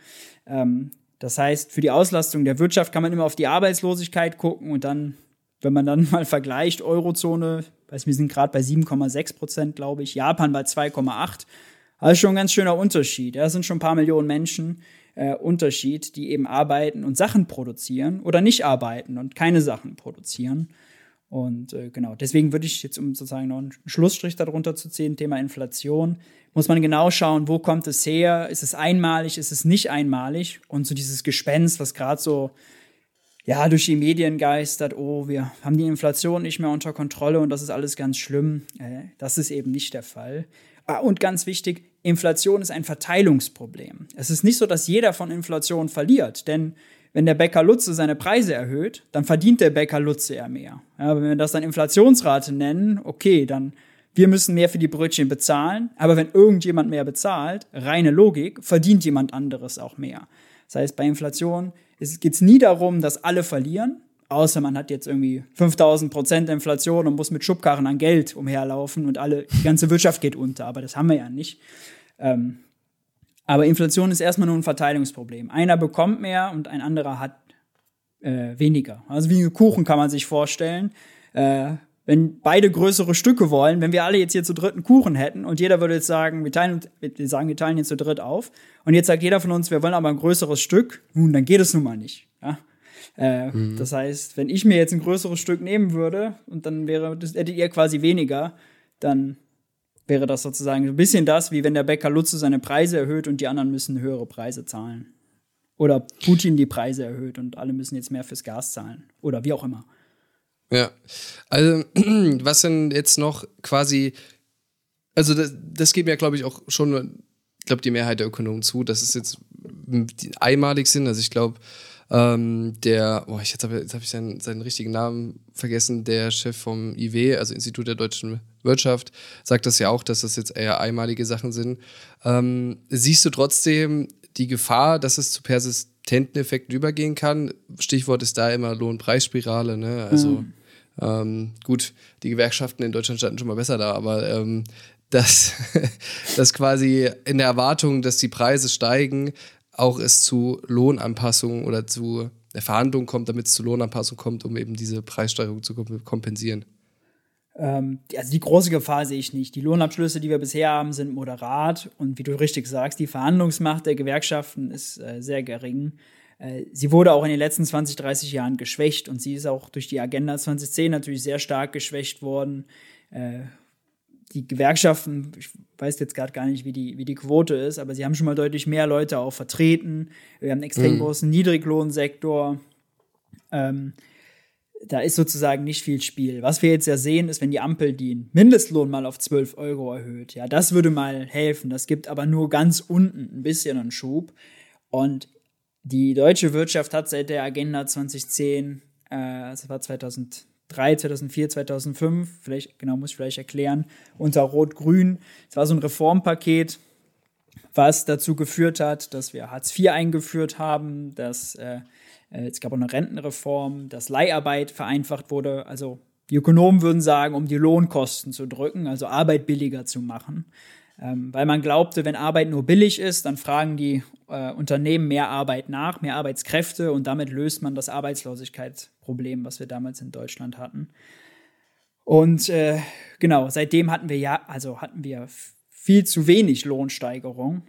Ähm, Das heißt, für die Auslastung der Wirtschaft kann man immer auf die Arbeitslosigkeit gucken und dann, wenn man dann mal vergleicht, Eurozone, weiß, wir sind gerade bei 7,6 Prozent, glaube ich, Japan bei 2,8. Also schon ein ganz schöner Unterschied. Das sind schon ein paar Millionen Menschen äh, Unterschied, die eben arbeiten und Sachen produzieren oder nicht arbeiten und keine Sachen produzieren. Und äh, genau, deswegen würde ich jetzt, um sozusagen noch einen Schlussstrich darunter zu ziehen, Thema Inflation, muss man genau schauen, wo kommt es her? Ist es einmalig? Ist es nicht einmalig? Und so dieses Gespenst, was gerade so ja, durch die Medien geistert, oh, wir haben die Inflation nicht mehr unter Kontrolle und das ist alles ganz schlimm. Äh, das ist eben nicht der Fall. Ah, und ganz wichtig, Inflation ist ein Verteilungsproblem. Es ist nicht so, dass jeder von Inflation verliert, denn wenn der Bäcker Lutze seine Preise erhöht, dann verdient der Bäcker Lutze ja mehr. Ja, wenn wir das dann Inflationsrate nennen, okay, dann wir müssen mehr für die Brötchen bezahlen, aber wenn irgendjemand mehr bezahlt, reine Logik, verdient jemand anderes auch mehr. Das heißt, bei Inflation geht es nie darum, dass alle verlieren, außer man hat jetzt irgendwie 5000 Prozent Inflation und muss mit Schubkarren an Geld umherlaufen und alle, die ganze Wirtschaft geht unter, aber das haben wir ja nicht. Ähm, aber Inflation ist erstmal nur ein Verteilungsproblem. Einer bekommt mehr und ein anderer hat äh, weniger. Also wie ein Kuchen kann man sich vorstellen. Äh, wenn beide größere Stücke wollen, wenn wir alle jetzt hier zu dritten Kuchen hätten und jeder würde jetzt sagen, wir teilen, wir sagen, wir teilen jetzt zu dritt auf und jetzt sagt jeder von uns, wir wollen aber ein größeres Stück, nun, dann geht es nun mal nicht. Ja? Äh, mhm. Das heißt, wenn ich mir jetzt ein größeres Stück nehmen würde und dann wäre, das hättet ihr quasi weniger, dann wäre das sozusagen ein bisschen das, wie wenn der Bäcker Lutze seine Preise erhöht und die anderen müssen höhere Preise zahlen. Oder Putin die Preise erhöht und alle müssen jetzt mehr fürs Gas zahlen. Oder wie auch immer. Ja, also was denn jetzt noch quasi, also das, das geht mir, glaube ich, auch schon, ich glaube, die Mehrheit der Ökonomen zu, dass es jetzt einmalig sind. Also ich glaube, ähm, der, boah, jetzt habe hab ich seinen, seinen richtigen Namen vergessen, der Chef vom IW, also Institut der deutschen Wirtschaft, sagt das ja auch, dass das jetzt eher einmalige Sachen sind. Ähm, siehst du trotzdem die Gefahr, dass es zu persistenten Effekten übergehen kann? Stichwort ist da immer Lohnpreisspirale, ne? Also mhm ähm, gut, die Gewerkschaften in Deutschland standen schon mal besser da, aber ähm, dass, dass quasi in der Erwartung, dass die Preise steigen, auch es zu Lohnanpassungen oder zu der Verhandlung kommt, damit es zu Lohnanpassungen kommt, um eben diese Preissteigerung zu kompensieren. Ähm, also die große Gefahr sehe ich nicht. Die Lohnabschlüsse, die wir bisher haben, sind moderat und wie du richtig sagst, die Verhandlungsmacht der Gewerkschaften ist äh, sehr gering. Äh, sie wurde auch in den letzten 20, 30 Jahren geschwächt und sie ist auch durch die Agenda 2010 natürlich sehr stark geschwächt worden. Äh, die Gewerkschaften, ich weiß jetzt gerade gar nicht, wie die, wie die Quote ist, aber sie haben schon mal deutlich mehr Leute auch vertreten. Wir haben einen extrem mhm. großen Niedriglohnsektor. Ähm, da ist sozusagen nicht viel Spiel. Was wir jetzt ja sehen, ist, wenn die Ampel den Mindestlohn mal auf 12 Euro erhöht. Ja, das würde mal helfen. Das gibt aber nur ganz unten ein bisschen einen Schub. Und die deutsche Wirtschaft hat seit der Agenda 2010, äh, das war 2003, 2004, 2005, vielleicht, genau, muss ich vielleicht erklären, unter Rot-Grün. Es war so ein Reformpaket, was dazu geführt hat, dass wir Hartz IV eingeführt haben, dass äh, äh, es gab auch eine Rentenreform, dass Leiharbeit vereinfacht wurde. Also die Ökonomen würden sagen, um die Lohnkosten zu drücken, also Arbeit billiger zu machen. Ähm, weil man glaubte, wenn Arbeit nur billig ist, dann fragen die äh, Unternehmen mehr Arbeit nach, mehr Arbeitskräfte und damit löst man das Arbeitslosigkeitsproblem, was wir damals in Deutschland hatten. Und äh, genau, seitdem hatten wir ja, also hatten wir viel zu wenig Lohnsteigerung.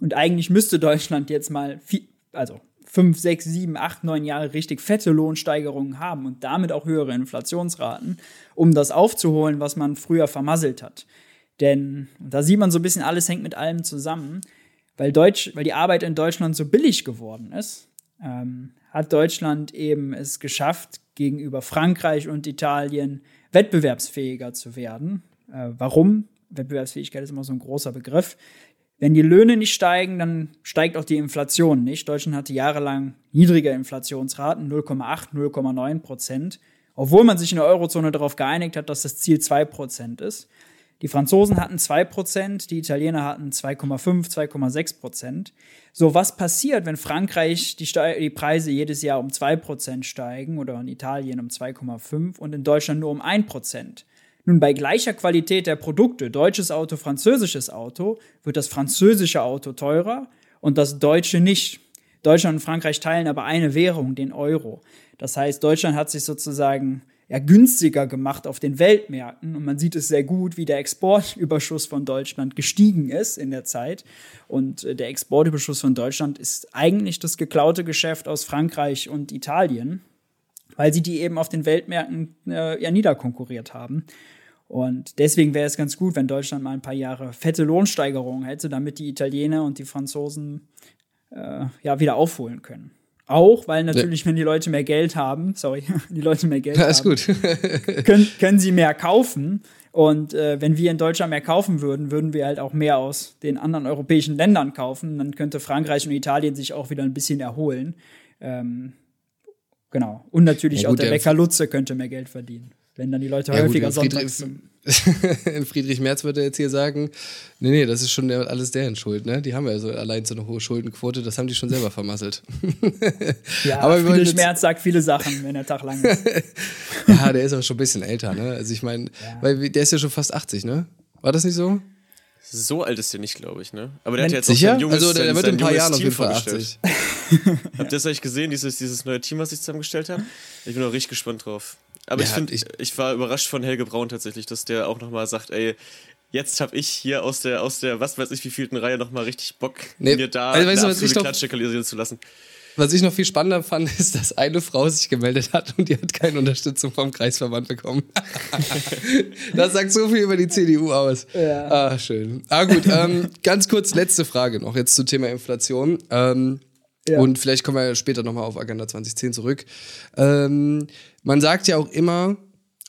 Und eigentlich müsste Deutschland jetzt mal, viel, also fünf, sechs, sieben, acht, neun Jahre richtig fette Lohnsteigerungen haben und damit auch höhere Inflationsraten, um das aufzuholen, was man früher vermasselt hat. Denn da sieht man so ein bisschen, alles hängt mit allem zusammen. Weil, Deutsch, weil die Arbeit in Deutschland so billig geworden ist, ähm, hat Deutschland eben es geschafft, gegenüber Frankreich und Italien wettbewerbsfähiger zu werden. Äh, warum? Wettbewerbsfähigkeit ist immer so ein großer Begriff. Wenn die Löhne nicht steigen, dann steigt auch die Inflation nicht. Deutschland hatte jahrelang niedrige Inflationsraten, 0,8, 0,9 Prozent, obwohl man sich in der Eurozone darauf geeinigt hat, dass das Ziel 2 Prozent ist. Die Franzosen hatten 2%, die Italiener hatten 2,5, 2,6%. So, was passiert, wenn Frankreich die, die, Preise jedes Jahr um 2% steigen oder in Italien um 2,5% und in Deutschland nur um 1%? Nun, bei gleicher Qualität der Produkte, deutsches Auto, französisches Auto, wird das französische Auto teurer und das deutsche nicht. Deutschland und Frankreich teilen aber eine Währung, den Euro. Das heißt, Deutschland hat sich sozusagen ja, günstiger gemacht auf den Weltmärkten. Und man sieht es sehr gut, wie der Exportüberschuss von Deutschland gestiegen ist in der Zeit. Und äh, der Exportüberschuss von Deutschland ist eigentlich das geklaute Geschäft aus Frankreich und Italien, weil sie die eben auf den Weltmärkten äh, ja niederkonkurriert haben. Und deswegen wäre es ganz gut, wenn Deutschland mal ein paar Jahre fette Lohnsteigerungen hätte, damit die Italiener und die Franzosen äh, ja wieder aufholen können. Auch, weil natürlich, ja. wenn die Leute mehr Geld haben, sorry, die Leute mehr Geld ja, haben, gut. können, können sie mehr kaufen. Und äh, wenn wir in Deutschland mehr kaufen würden, würden wir halt auch mehr aus den anderen europäischen Ländern kaufen. Dann könnte Frankreich und Italien sich auch wieder ein bisschen erholen. Ähm, genau. Und natürlich ja, gut, auch der Bäcker Lutze könnte mehr Geld verdienen wenn dann die Leute ja, häufiger gut, sonntags zum Friedrich Merz würde jetzt hier sagen, nee, nee, das ist schon alles deren Schuld, ne? Die haben ja so allein so eine hohe Schuldenquote, das haben die schon selber vermasselt. ja, aber Friedrich Merz sagt viele Sachen, wenn der Tag lang ist. ja, der ist auch schon ein bisschen älter, ne? Also ich meine, ja. weil der ist ja schon fast 80, ne? War das nicht so? So alt ist der nicht, glaube ich, ne? Aber der hat jetzt Sicher? auch sein junges Also der, der wird in ein paar Jahren auf jeden Fall 80. Habt ihr das eigentlich gesehen, dieses, dieses neue Team, was ich zusammengestellt habe? Ich bin auch richtig gespannt drauf. Aber ja, ich finde, ich, ich war überrascht von Helge Braun tatsächlich, dass der auch nochmal sagt, ey, jetzt habe ich hier aus der, aus der, was weiß ich, wievielten Reihe nochmal richtig Bock, nee, mir da also, weißt eine du, absolute Klatsche kalisieren zu lassen. Was ich noch viel spannender fand, ist, dass eine Frau sich gemeldet hat und die hat keine Unterstützung vom Kreisverband bekommen. das sagt so viel über die CDU aus. Ja. Ah, schön. Ah, gut. Ähm, ganz kurz letzte Frage noch jetzt zum Thema Inflation. Ähm, ja. Und vielleicht kommen wir später nochmal auf Agenda 2010 zurück. Ähm, man sagt ja auch immer,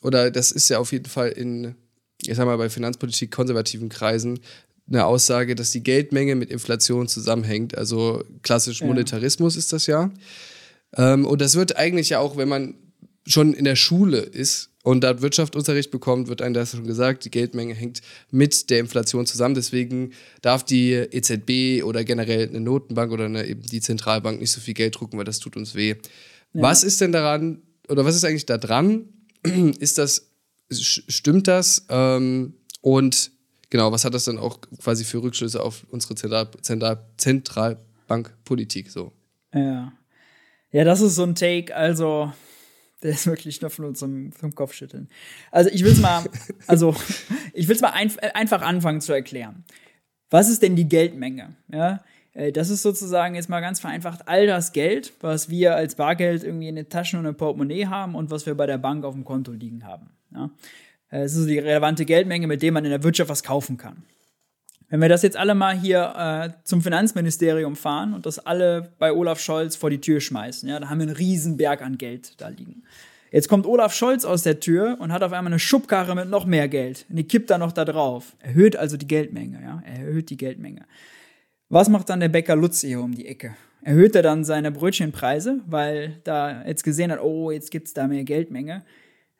oder das ist ja auf jeden Fall in, ich sag mal, bei Finanzpolitik konservativen Kreisen eine Aussage, dass die Geldmenge mit Inflation zusammenhängt. Also klassisch Monetarismus ja. ist das ja. Ähm, und das wird eigentlich ja auch, wenn man schon in der Schule ist und da Wirtschaftsunterricht bekommt, wird einem das schon gesagt, die Geldmenge hängt mit der Inflation zusammen. Deswegen darf die EZB oder generell eine Notenbank oder eine, eben die Zentralbank nicht so viel Geld drucken, weil das tut uns weh. Ja. Was ist denn daran, oder was ist eigentlich da dran? Ist das, stimmt das? Ähm, und genau, was hat das dann auch quasi für Rückschlüsse auf unsere Zentral Zentral Zentralbankpolitik so? Ja. Ja, das ist so ein Take, also der ist wirklich nur von uns zum, zum Kopfschütteln. Also ich will es mal, also ich will es mal ein, einfach anfangen zu erklären. Was ist denn die Geldmenge? Ja, das ist sozusagen jetzt mal ganz vereinfacht all das Geld, was wir als Bargeld irgendwie in den Taschen und im Portemonnaie haben und was wir bei der Bank auf dem Konto liegen haben. Ja? Äh, es ist die relevante Geldmenge, mit der man in der Wirtschaft was kaufen kann. Wenn wir das jetzt alle mal hier äh, zum Finanzministerium fahren und das alle bei Olaf Scholz vor die Tür schmeißen, ja, da haben wir einen riesen Berg an Geld da liegen. Jetzt kommt Olaf Scholz aus der Tür und hat auf einmal eine Schubkarre mit noch mehr Geld. Und die kippt da noch da drauf. Erhöht also die Geldmenge, ja. Erhöht die Geldmenge. Was macht dann der Bäcker Lutz hier um die Ecke? Erhöht er dann seine Brötchenpreise, weil da jetzt gesehen hat, oh, jetzt gibt es da mehr Geldmenge?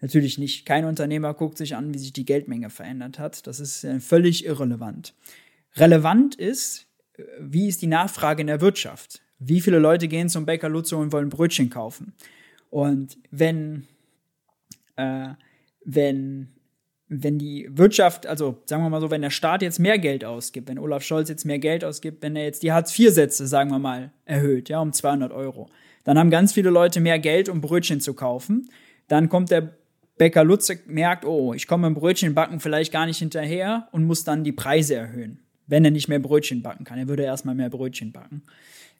Natürlich nicht. Kein Unternehmer guckt sich an, wie sich die Geldmenge verändert hat. Das ist äh, völlig irrelevant. Relevant ist, äh, wie ist die Nachfrage in der Wirtschaft? Wie viele Leute gehen zum Bäcker Lutze und wollen Brötchen kaufen? Und wenn, äh, wenn wenn die Wirtschaft, also sagen wir mal so, wenn der Staat jetzt mehr Geld ausgibt, wenn Olaf Scholz jetzt mehr Geld ausgibt, wenn er jetzt die Hartz-IV-Sätze, sagen wir mal, erhöht, ja, um 200 Euro, dann haben ganz viele Leute mehr Geld, um Brötchen zu kaufen. Dann kommt der Bäcker Lutze, merkt, oh, ich komme beim Brötchenbacken vielleicht gar nicht hinterher und muss dann die Preise erhöhen, wenn er nicht mehr Brötchen backen kann. Er würde erstmal mehr Brötchen backen.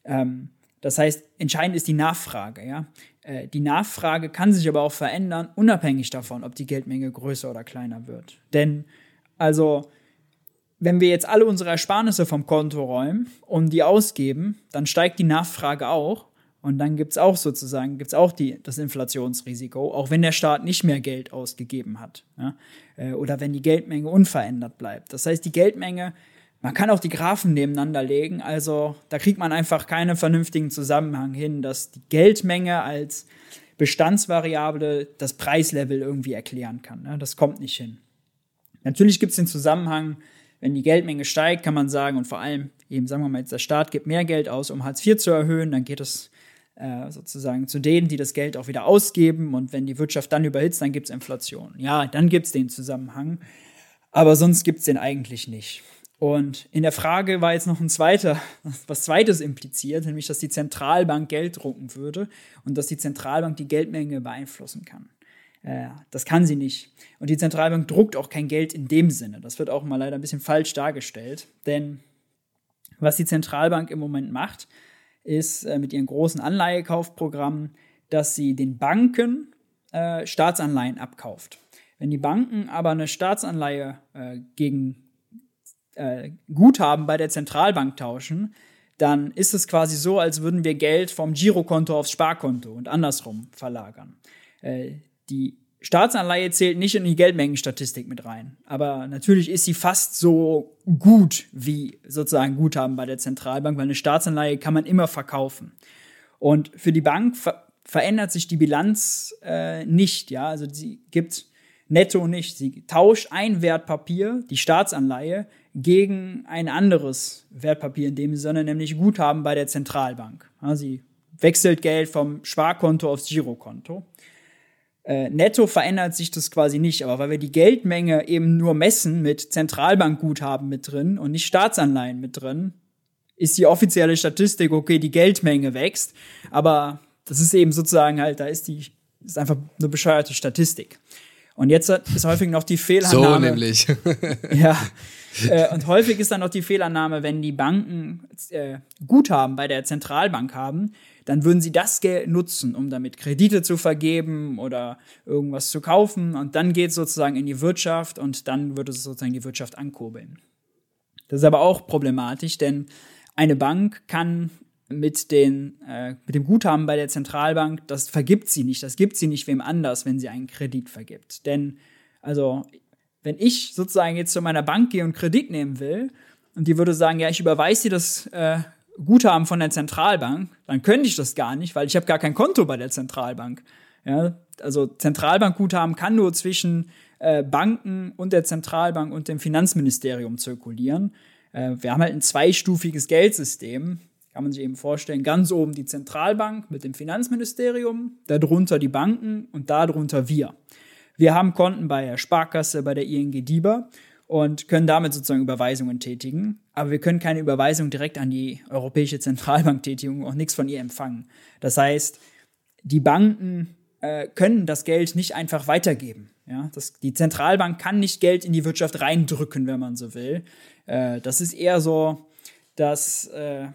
Ähm, das heißt, entscheidend ist die Nachfrage. Ja? Äh, die Nachfrage kann sich aber auch verändern, unabhängig davon, ob die Geldmenge größer oder kleiner wird. Denn, also, wenn wir jetzt alle unsere Ersparnisse vom Konto räumen und die ausgeben, dann steigt die Nachfrage auch. Und dann gibt es auch sozusagen, gibt auch die, das Inflationsrisiko, auch wenn der Staat nicht mehr Geld ausgegeben hat. Ja? Äh, oder wenn die Geldmenge unverändert bleibt. Das heißt, die Geldmenge man kann auch die Graphen nebeneinander legen, also da kriegt man einfach keinen vernünftigen Zusammenhang hin, dass die Geldmenge als Bestandsvariable das Preislevel irgendwie erklären kann. Ne? Das kommt nicht hin. Natürlich gibt es den Zusammenhang, wenn die Geldmenge steigt, kann man sagen, und vor allem eben, sagen wir mal, jetzt der Staat gibt mehr Geld aus, um Hartz IV zu erhöhen, dann geht es äh, sozusagen zu denen, die das Geld auch wieder ausgeben. Und wenn die Wirtschaft dann überhitzt, dann gibt es Inflation. Ja, dann gibt es den Zusammenhang. Aber sonst gibt es den eigentlich nicht. Und in der Frage war jetzt noch ein zweiter, was zweites impliziert, nämlich, dass die Zentralbank Geld drucken würde und dass die Zentralbank die Geldmenge beeinflussen kann. Äh, das kann sie nicht. Und die Zentralbank druckt auch kein Geld in dem Sinne. Das wird auch mal leider ein bisschen falsch dargestellt. Denn was die Zentralbank im Moment macht, ist äh, mit ihren großen Anleihekaufprogrammen, dass sie den Banken äh, Staatsanleihen abkauft. Wenn die Banken aber eine Staatsanleihe äh, gegen äh, Guthaben bei der Zentralbank tauschen, dann ist es quasi so, als würden wir Geld vom Girokonto aufs Sparkonto und andersrum verlagern. Äh, die Staatsanleihe zählt nicht in die Geldmengenstatistik mit rein. Aber natürlich ist sie fast so gut wie sozusagen Guthaben bei der Zentralbank, weil eine Staatsanleihe kann man immer verkaufen. Und für die Bank ver verändert sich die Bilanz äh, nicht. Ja, also sie gibt netto nicht. Sie tauscht ein Wertpapier, die Staatsanleihe, gegen ein anderes Wertpapier in dem Sinne, nämlich Guthaben bei der Zentralbank. Sie wechselt Geld vom Sparkonto aufs Girokonto. Äh, netto verändert sich das quasi nicht, aber weil wir die Geldmenge eben nur messen mit Zentralbankguthaben mit drin und nicht Staatsanleihen mit drin, ist die offizielle Statistik, okay, die Geldmenge wächst, aber das ist eben sozusagen halt, da ist die, ist einfach eine bescheuerte Statistik. Und jetzt ist häufig noch die Fehlannahme. So nämlich. ja. Äh, und häufig ist dann noch die Fehlannahme, wenn die Banken äh, Guthaben bei der Zentralbank haben, dann würden sie das Geld nutzen, um damit Kredite zu vergeben oder irgendwas zu kaufen. Und dann geht es sozusagen in die Wirtschaft und dann würde es sozusagen die Wirtschaft ankurbeln. Das ist aber auch problematisch, denn eine Bank kann mit, den, äh, mit dem Guthaben bei der Zentralbank, das vergibt sie nicht. Das gibt sie nicht wem anders, wenn sie einen Kredit vergibt. Denn, also, wenn ich sozusagen jetzt zu meiner Bank gehe und Kredit nehmen will und die würde sagen, ja, ich überweise dir das äh, Guthaben von der Zentralbank, dann könnte ich das gar nicht, weil ich habe gar kein Konto bei der Zentralbank. Ja, also Zentralbankguthaben kann nur zwischen äh, Banken und der Zentralbank und dem Finanzministerium zirkulieren. Äh, wir haben halt ein zweistufiges Geldsystem, kann man sich eben vorstellen. Ganz oben die Zentralbank mit dem Finanzministerium, darunter die Banken und darunter wir. Wir haben Konten bei der Sparkasse, bei der ING DIBA und können damit sozusagen Überweisungen tätigen. Aber wir können keine Überweisung direkt an die Europäische Zentralbank tätigen und auch nichts von ihr empfangen. Das heißt, die Banken äh, können das Geld nicht einfach weitergeben. Ja, das, die Zentralbank kann nicht Geld in die Wirtschaft reindrücken, wenn man so will. Äh, das ist eher so, dass äh,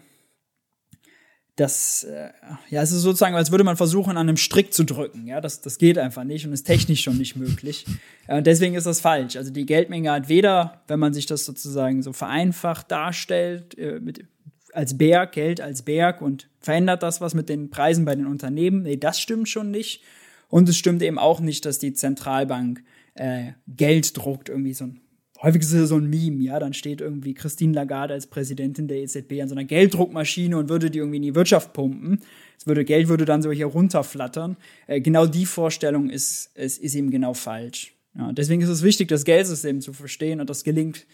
das, äh, ja, es ist sozusagen, als würde man versuchen, an einem Strick zu drücken. Ja, das, das geht einfach nicht und ist technisch schon nicht möglich. Äh, und deswegen ist das falsch. Also die Geldmenge hat weder, wenn man sich das sozusagen so vereinfacht darstellt, äh, mit, als Berg, Geld als Berg und verändert das was mit den Preisen bei den Unternehmen. Nee, das stimmt schon nicht. Und es stimmt eben auch nicht, dass die Zentralbank äh, Geld druckt, irgendwie so ein häufig ist es so ein Meme, ja, dann steht irgendwie Christine Lagarde als Präsidentin der EZB an so einer Gelddruckmaschine und würde die irgendwie in die Wirtschaft pumpen. Das würde, Geld würde dann so hier runterflattern. Äh, genau die Vorstellung ist, ist, ist eben genau falsch. Ja, deswegen ist es wichtig, das Geldsystem zu verstehen und das gelingt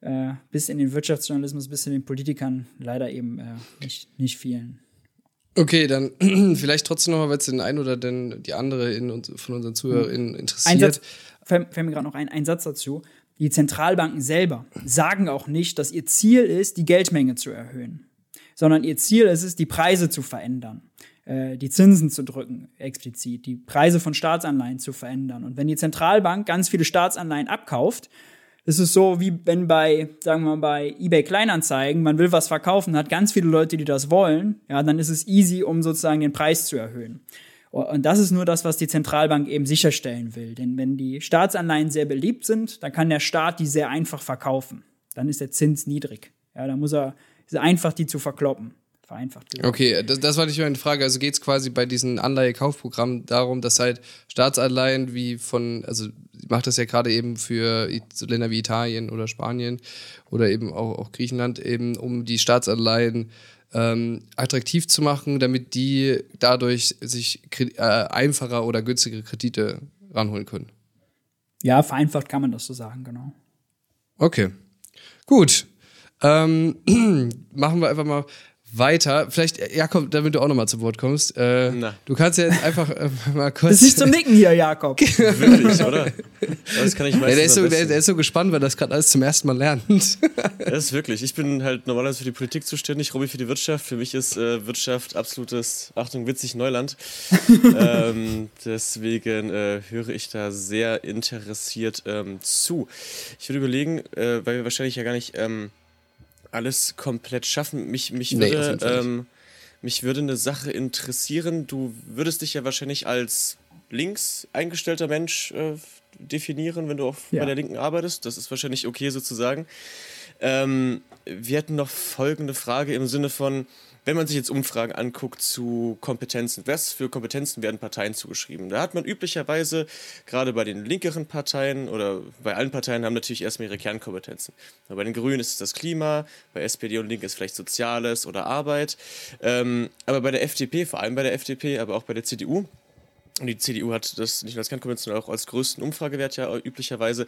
äh, bis in den Wirtschaftsjournalismus, bis in den Politikern leider eben äh, nicht, nicht vielen. Okay, dann vielleicht trotzdem nochmal, weil es den einen oder den, die andere in, von unseren ZuhörerInnen interessiert. Ein Satz, fällt mir gerade noch ein, ein Satz dazu. Die Zentralbanken selber sagen auch nicht, dass ihr Ziel ist, die Geldmenge zu erhöhen, sondern ihr Ziel ist es, die Preise zu verändern, äh, die Zinsen zu drücken, explizit, die Preise von Staatsanleihen zu verändern. Und wenn die Zentralbank ganz viele Staatsanleihen abkauft, ist es so, wie wenn bei, sagen wir mal, bei eBay Kleinanzeigen, man will was verkaufen, hat ganz viele Leute, die das wollen, ja, dann ist es easy, um sozusagen den Preis zu erhöhen. Und das ist nur das, was die Zentralbank eben sicherstellen will. Denn wenn die Staatsanleihen sehr beliebt sind, dann kann der Staat die sehr einfach verkaufen. Dann ist der Zins niedrig. Ja, dann muss er, ist einfach, die zu verkloppen. Vereinfacht gesagt. Okay, das, das war nicht meine Frage. Also geht es quasi bei diesen Anleihekaufprogrammen darum, dass halt Staatsanleihen wie von, also macht das ja gerade eben für Länder wie Italien oder Spanien oder eben auch, auch Griechenland, eben um die Staatsanleihen ähm, attraktiv zu machen, damit die dadurch sich äh, einfacher oder günstigere Kredite ranholen können. Ja, vereinfacht kann man das so sagen, genau. Okay, gut. Ähm, machen wir einfach mal weiter. Vielleicht, Jakob, damit du auch nochmal zu Wort kommst. Äh, du kannst ja jetzt einfach äh, mal kurz. Das ist nicht zum Nicken hier, Jakob. Wirklich, oder? Das kann ich Ja, meistens der, ist so, der, der ist so gespannt, weil das gerade alles zum ersten Mal lernt. Das ist wirklich. Ich bin halt normalerweise für die Politik zuständig, Robby für die Wirtschaft. Für mich ist äh, Wirtschaft absolutes, Achtung, witzig Neuland. ähm, deswegen äh, höre ich da sehr interessiert ähm, zu. Ich würde überlegen, äh, weil wir wahrscheinlich ja gar nicht ähm, alles komplett schaffen. Mich, mich, Nee, würde, nicht. ähm, mich würde eine Sache interessieren. Du würdest dich ja wahrscheinlich als links eingestellter Mensch äh, definieren, wenn du auf, Ja. bei der Linken arbeitest. Das ist wahrscheinlich okay sozusagen. Ähm, wir hätten noch folgende Frage im Sinne von, wenn man sich jetzt Umfragen anguckt zu Kompetenzen, was für Kompetenzen werden Parteien zugeschrieben? Da hat man üblicherweise, gerade bei den linkeren Parteien oder bei allen Parteien, haben natürlich erstmal ihre Kernkompetenzen. Bei den Grünen ist es das Klima, bei SPD und Linken ist vielleicht Soziales oder Arbeit. Ähm, aber bei der FDP, vor allem bei der FDP, aber auch bei der CDU, und die CDU hat das nicht nur als Kernkompetenz, sondern auch als größten Umfragewert ja üblicherweise,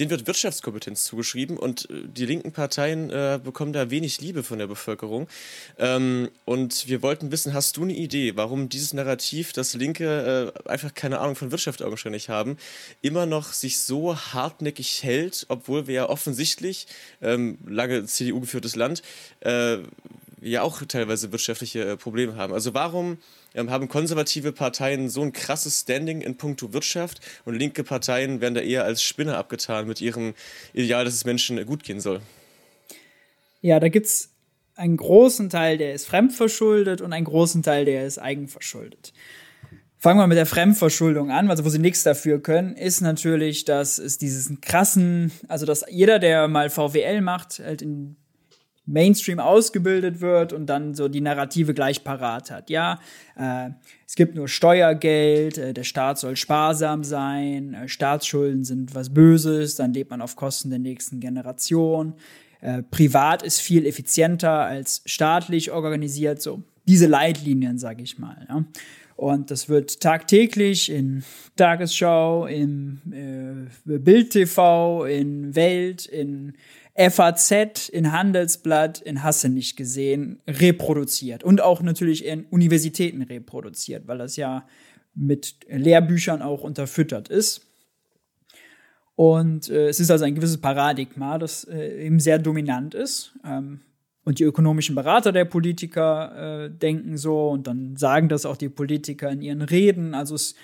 denen wird Wirtschaftskompetenz zugeschrieben und äh, die linken Parteien äh, bekommen da wenig Liebe von der Bevölkerung. Ähm, und wir wollten wissen, hast du eine Idee, warum dieses Narrativ, dass Linke äh, einfach keine Ahnung von Wirtschaft augenscheinlich haben, immer noch sich so hartnäckig hält, obwohl wir ja offensichtlich, ähm, lange CDU geführtes Land, äh, ja auch teilweise wirtschaftliche äh, Probleme haben. Also warum ähm, haben konservative Parteien so ein krasses Standing in puncto Wirtschaft und linke Parteien werden da eher als Spinner abgetan mit ihrem Ideal, dass es Menschen äh, gut gehen soll? Ja, da gibt es einen großen Teil, der ist fremdverschuldet und einen großen Teil, der ist eigenverschuldet. Fangen wir mit der Fremdverschuldung an, also wo sie nichts dafür können, ist natürlich, dass es diesen krassen, also dass jeder, der mal VWL macht, halt in Mainstream ausgebildet wird und dann so die Narrative gleich parat hat. Ja, äh, es gibt nur Steuergeld, äh, der Staat soll sparsam sein, äh, Staatsschulden sind was Böses, dann lebt man auf Kosten der nächsten Generation. Äh, privat ist viel effizienter als staatlich organisiert, so diese Leitlinien, sage ich mal. Ja. Und das wird tagtäglich in Tagesschau, im äh, Bild TV, in Welt, in FAZ, in Handelsblatt, in Hasse nicht gesehen, reproduziert. Und auch natürlich in Universitäten reproduziert, weil das ja mit Lehrbüchern auch unterfüttert ist. Und äh, es ist also ein gewisses Paradigma, das äh, eben sehr dominant ist. Ähm, und die ökonomischen Berater der Politiker äh, denken so und dann sagen das auch die Politiker in ihren Reden. Also es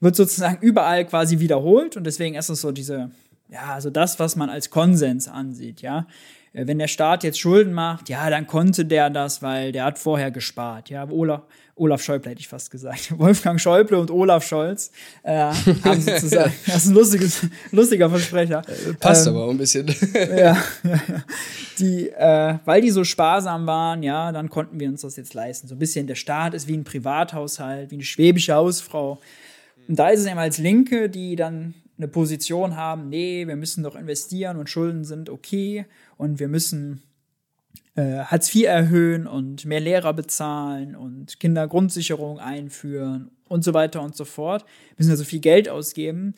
wird sozusagen überall quasi wiederholt und deswegen ist es so diese, ja, also das, was man als Konsens ansieht, ja. Äh, Wenn der Staat jetzt Schulden macht, ja, dann konnte der das, weil der hat vorher gespart. Ja, Olaf, Olaf Schäuble hätte ich fast gesagt. Wolfgang Schäuble und Olaf Scholz äh, haben sozusagen, das ist ein lustiges, lustiger Versprecher. Passt Ähm, aber auch ein bisschen. ja, ja, ja. Die, äh, weil die so sparsam waren, ja, dann konnten wir uns das jetzt leisten. So ein bisschen der Staat ist wie ein Privathaushalt, wie eine schwäbische Hausfrau. Und da ist es eben als Linke, die dann eine Position haben, nee, wir müssen doch investieren und Schulden sind okay und wir müssen äh, Hartz IV erhöhen und mehr Lehrer bezahlen und Kindergrundsicherung einführen und so weiter und so fort. Wir müssen also viel Geld ausgeben.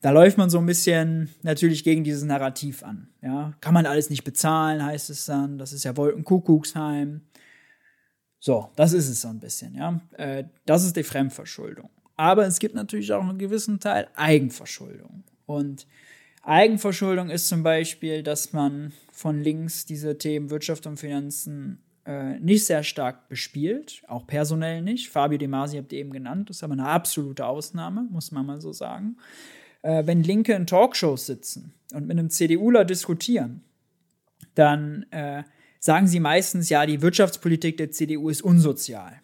Da läuft man so ein bisschen natürlich gegen dieses Narrativ an. Ja? Kann man alles nicht bezahlen, heißt es dann. Das ist ja Wolkenkuckucksheim. So, das ist es so ein bisschen, ja. Äh, das ist die Fremdverschuldung. Aber es gibt natürlich auch einen gewissen Teil Eigenverschuldung. Und Eigenverschuldung ist zum Beispiel, dass man von links diese Themen Wirtschaft und Finanzen äh, nicht sehr stark bespielt, auch personell nicht. Fabio De Masi habt ihr eben genannt, das ist aber eine absolute Ausnahme, muss man mal so sagen. Äh, wenn Linke in Talkshows sitzen und mit einem CDUler diskutieren, dann äh, sagen sie meistens, ja, die Wirtschaftspolitik der CDU ist unsozial.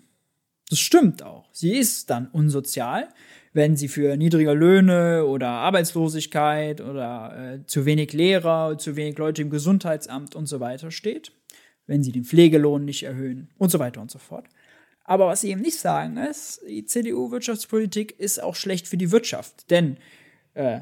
Das stimmt auch. Sie ist dann unsozial, wenn sie für niedrige Löhne oder Arbeitslosigkeit oder äh, zu wenig Lehrer, zu wenig Leute im Gesundheitsamt und so weiter steht, wenn sie den Pflegelohn nicht erhöhen und so weiter und so fort. Aber was sie eben nicht sagen ist, die CDU-Wirtschaftspolitik ist auch schlecht für die Wirtschaft. Denn äh,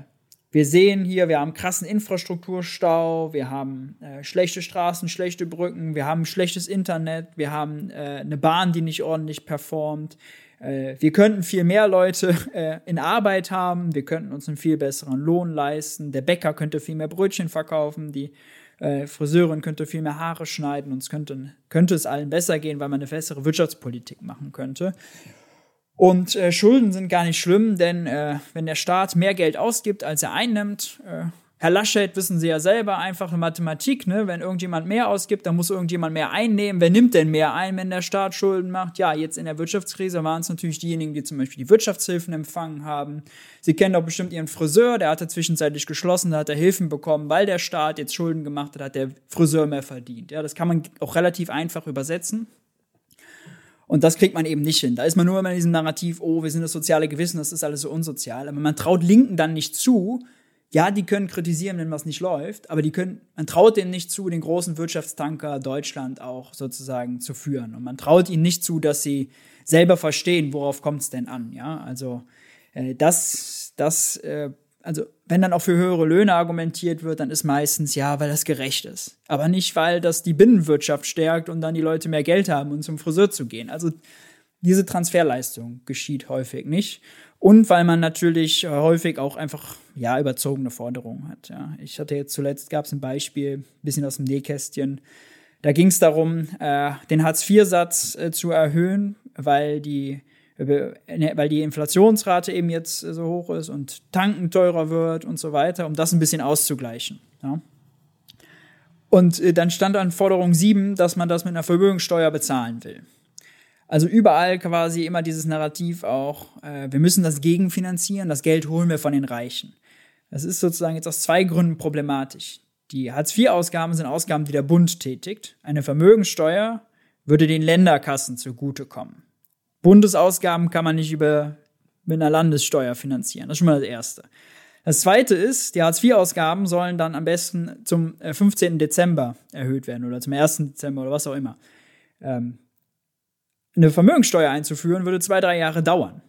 wir sehen hier, wir haben krassen Infrastrukturstau, wir haben äh, schlechte Straßen, schlechte Brücken, wir haben schlechtes Internet, wir haben äh, eine Bahn, die nicht ordentlich performt. Äh, wir könnten viel mehr Leute äh, in Arbeit haben, wir könnten uns einen viel besseren Lohn leisten, der Bäcker könnte viel mehr Brötchen verkaufen, die Äh, Friseurin könnte viel mehr Haare schneiden und es könnte, könnte es allen besser gehen, weil man eine bessere Wirtschaftspolitik machen könnte. Und äh, Schulden sind gar nicht schlimm, denn äh, wenn der Staat mehr Geld ausgibt, als er einnimmt, äh, Herr Laschet wissen Sie ja selber, einfache Mathematik, ne? Wenn irgendjemand mehr ausgibt, dann muss irgendjemand mehr einnehmen. Wer nimmt denn mehr ein, wenn der Staat Schulden macht? Ja, jetzt in der Wirtschaftskrise waren es natürlich diejenigen, die zum Beispiel die Wirtschaftshilfen empfangen haben. Sie kennen doch bestimmt Ihren Friseur, der hatte zwischenzeitlich geschlossen, da hat er Hilfen bekommen, weil der Staat jetzt Schulden gemacht hat, hat der Friseur mehr verdient. Ja, das kann man auch relativ einfach übersetzen. Und das kriegt man eben nicht hin. Da ist man nur immer in diesem Narrativ, oh, wir sind das soziale Gewissen, das ist alles so unsozial. Aber man traut Linken dann nicht zu, ja, die können kritisieren, wenn was nicht läuft, aber die können, man traut denen nicht zu, den großen Wirtschaftstanker Deutschland auch sozusagen zu führen. Und man traut ihnen nicht zu, dass sie selber verstehen, worauf kommt es denn an. Ja, also äh, das, das, äh, also wenn dann auch für höhere Löhne argumentiert wird, dann ist meistens ja, weil das gerecht ist. Aber nicht, weil das die Binnenwirtschaft stärkt und dann die Leute mehr Geld haben, um zum Friseur zu gehen. Also diese Transferleistung geschieht häufig nicht. Und weil man natürlich häufig auch einfach, ja, überzogene Forderungen hat. Ja. Ich hatte jetzt zuletzt, gab es ein Beispiel, ein bisschen aus dem Nähkästchen. Da ging es darum, äh, den Hartz-IV-Satz äh, zu erhöhen, weil die, weil die Inflationsrate eben jetzt so hoch ist und Tanken teurer wird und so weiter, um das ein bisschen auszugleichen. Ja. Und äh, dann stand an Forderung 7, dass man das mit einer Vermögenssteuer bezahlen will. Also überall quasi immer dieses Narrativ auch, äh, wir müssen das gegenfinanzieren, das Geld holen wir von den Reichen. Das ist sozusagen jetzt aus zwei Gründen problematisch. Die Hartz-IV-Ausgaben sind Ausgaben, die der Bund tätigt. Eine Vermögensteuer würde den Länderkassen zugutekommen. Bundesausgaben kann man nicht über, mit einer Landessteuer finanzieren. Das ist schon mal das Erste. Das Zweite ist, die Hartz-IV-Ausgaben sollen dann am besten zum 15. Äh, Dezember erhöht werden oder zum 1. Dezember oder was auch immer. Ähm, eine Vermögensteuer einzuführen, würde zwei, drei Jahre dauern.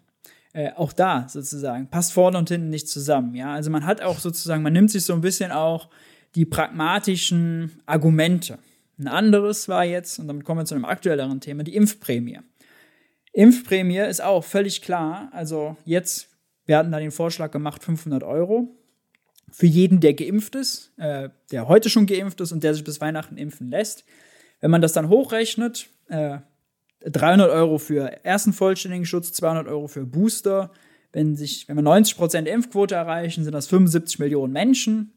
Äh, auch da sozusagen passt vorne und hinten nicht zusammen. Ja, also man hat auch sozusagen, man nimmt sich so ein bisschen auch die pragmatischen Argumente. Ein anderes war jetzt, und damit kommen wir zu einem aktuelleren Thema, die Impfprämie. Impfprämie ist auch völlig klar. Also jetzt, wir hatten da den Vorschlag gemacht, 500 Euro für jeden, der geimpft ist, äh, der heute schon geimpft ist und der sich bis Weihnachten impfen lässt. Wenn man das dann hochrechnet, äh, 300 Euro für ersten vollständigen Schutz, 200 Euro für Booster. Wenn, sich, wenn wir 90% Impfquote erreichen, sind das 75 Millionen Menschen.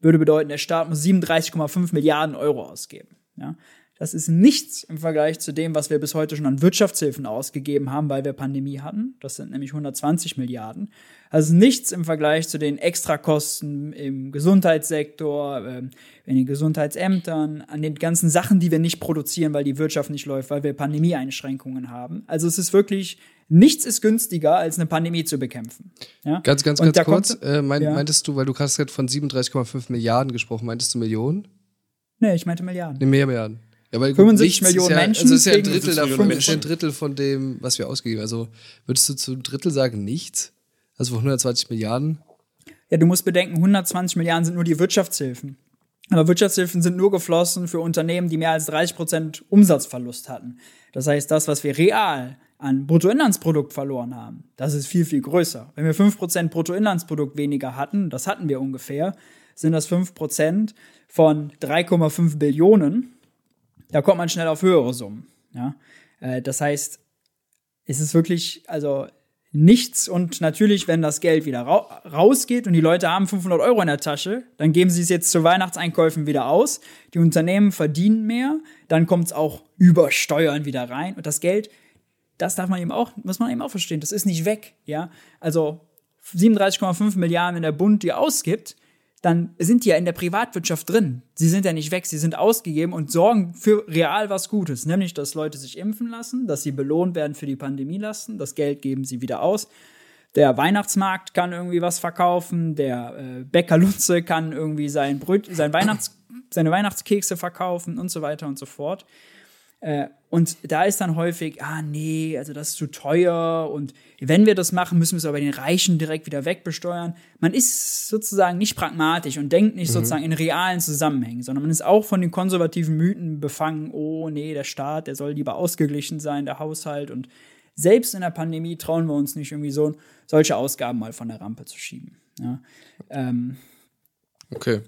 Würde bedeuten, der Staat muss 37,5 Milliarden Euro ausgeben. Ja? Das ist nichts im Vergleich zu dem, was wir bis heute schon an Wirtschaftshilfen ausgegeben haben, weil wir Pandemie hatten. Das sind nämlich 120 Milliarden. Also nichts im Vergleich zu den Extrakosten im Gesundheitssektor, äh, in den Gesundheitsämtern, an den ganzen Sachen, die wir nicht produzieren, weil die Wirtschaft nicht läuft, weil wir Pandemieeinschränkungen haben. Also es ist wirklich, nichts ist günstiger, als eine Pandemie zu bekämpfen. Ja? Ganz, ganz, ganz kurz. Kommt, äh, mein, ja. Meintest du, weil du hast gerade von 37,5 Milliarden gesprochen, meintest du Millionen? Nee, ich meinte Milliarden. Nee, mehr Milliarden. Ja, weil 75 Millionen ja, Menschen. Also ist ja ein Drittel davon, ist ein Drittel von dem, was wir ausgegeben. Also würdest du zu einem Drittel sagen, nichts? Also von 120 Milliarden? Ja, du musst bedenken, 120 Milliarden sind nur die Wirtschaftshilfen. Aber Wirtschaftshilfen sind nur geflossen für Unternehmen, die mehr als 30 Prozent Umsatzverlust hatten. Das heißt, das, was wir real an Bruttoinlandsprodukt verloren haben, das ist viel, viel größer. Wenn wir 5% Bruttoinlandsprodukt weniger hatten, das hatten wir ungefähr, sind das 5% von 3,5 Billionen da kommt man schnell auf höhere Summen. Ja? Äh, das heißt, es ist wirklich, also nichts und natürlich, wenn das Geld wieder ra rausgeht und die Leute haben 500 Euro in der Tasche, dann geben sie es jetzt zu Weihnachtseinkäufen wieder aus. Die Unternehmen verdienen mehr, dann kommt es auch über Steuern wieder rein und das Geld, das darf man eben auch, muss man eben auch verstehen, das ist nicht weg, ja. Also 37,5 Milliarden, wenn der Bund die ausgibt, dann sind die ja in der Privatwirtschaft drin. Sie sind ja nicht weg, sie sind ausgegeben und sorgen für real was Gutes, nämlich dass Leute sich impfen lassen, dass sie belohnt werden für die Pandemielasten, das Geld geben sie wieder aus. Der Weihnachtsmarkt kann irgendwie was verkaufen, der äh, Bäcker Lutze kann irgendwie sein Bröt, sein Weihnachts, seine Weihnachtskekse verkaufen und so weiter und so fort. Äh, und da ist dann häufig, ah nee, also das ist zu teuer und wenn wir das machen, müssen wir es aber den Reichen direkt wieder wegbesteuern. Man ist sozusagen nicht pragmatisch und denkt nicht mhm. sozusagen in realen Zusammenhängen, sondern man ist auch von den konservativen Mythen befangen, oh nee, der Staat, der soll lieber ausgeglichen sein, der Haushalt und selbst in der Pandemie trauen wir uns nicht irgendwie so solche Ausgaben mal von der Rampe zu schieben. Ja. Ähm, okay.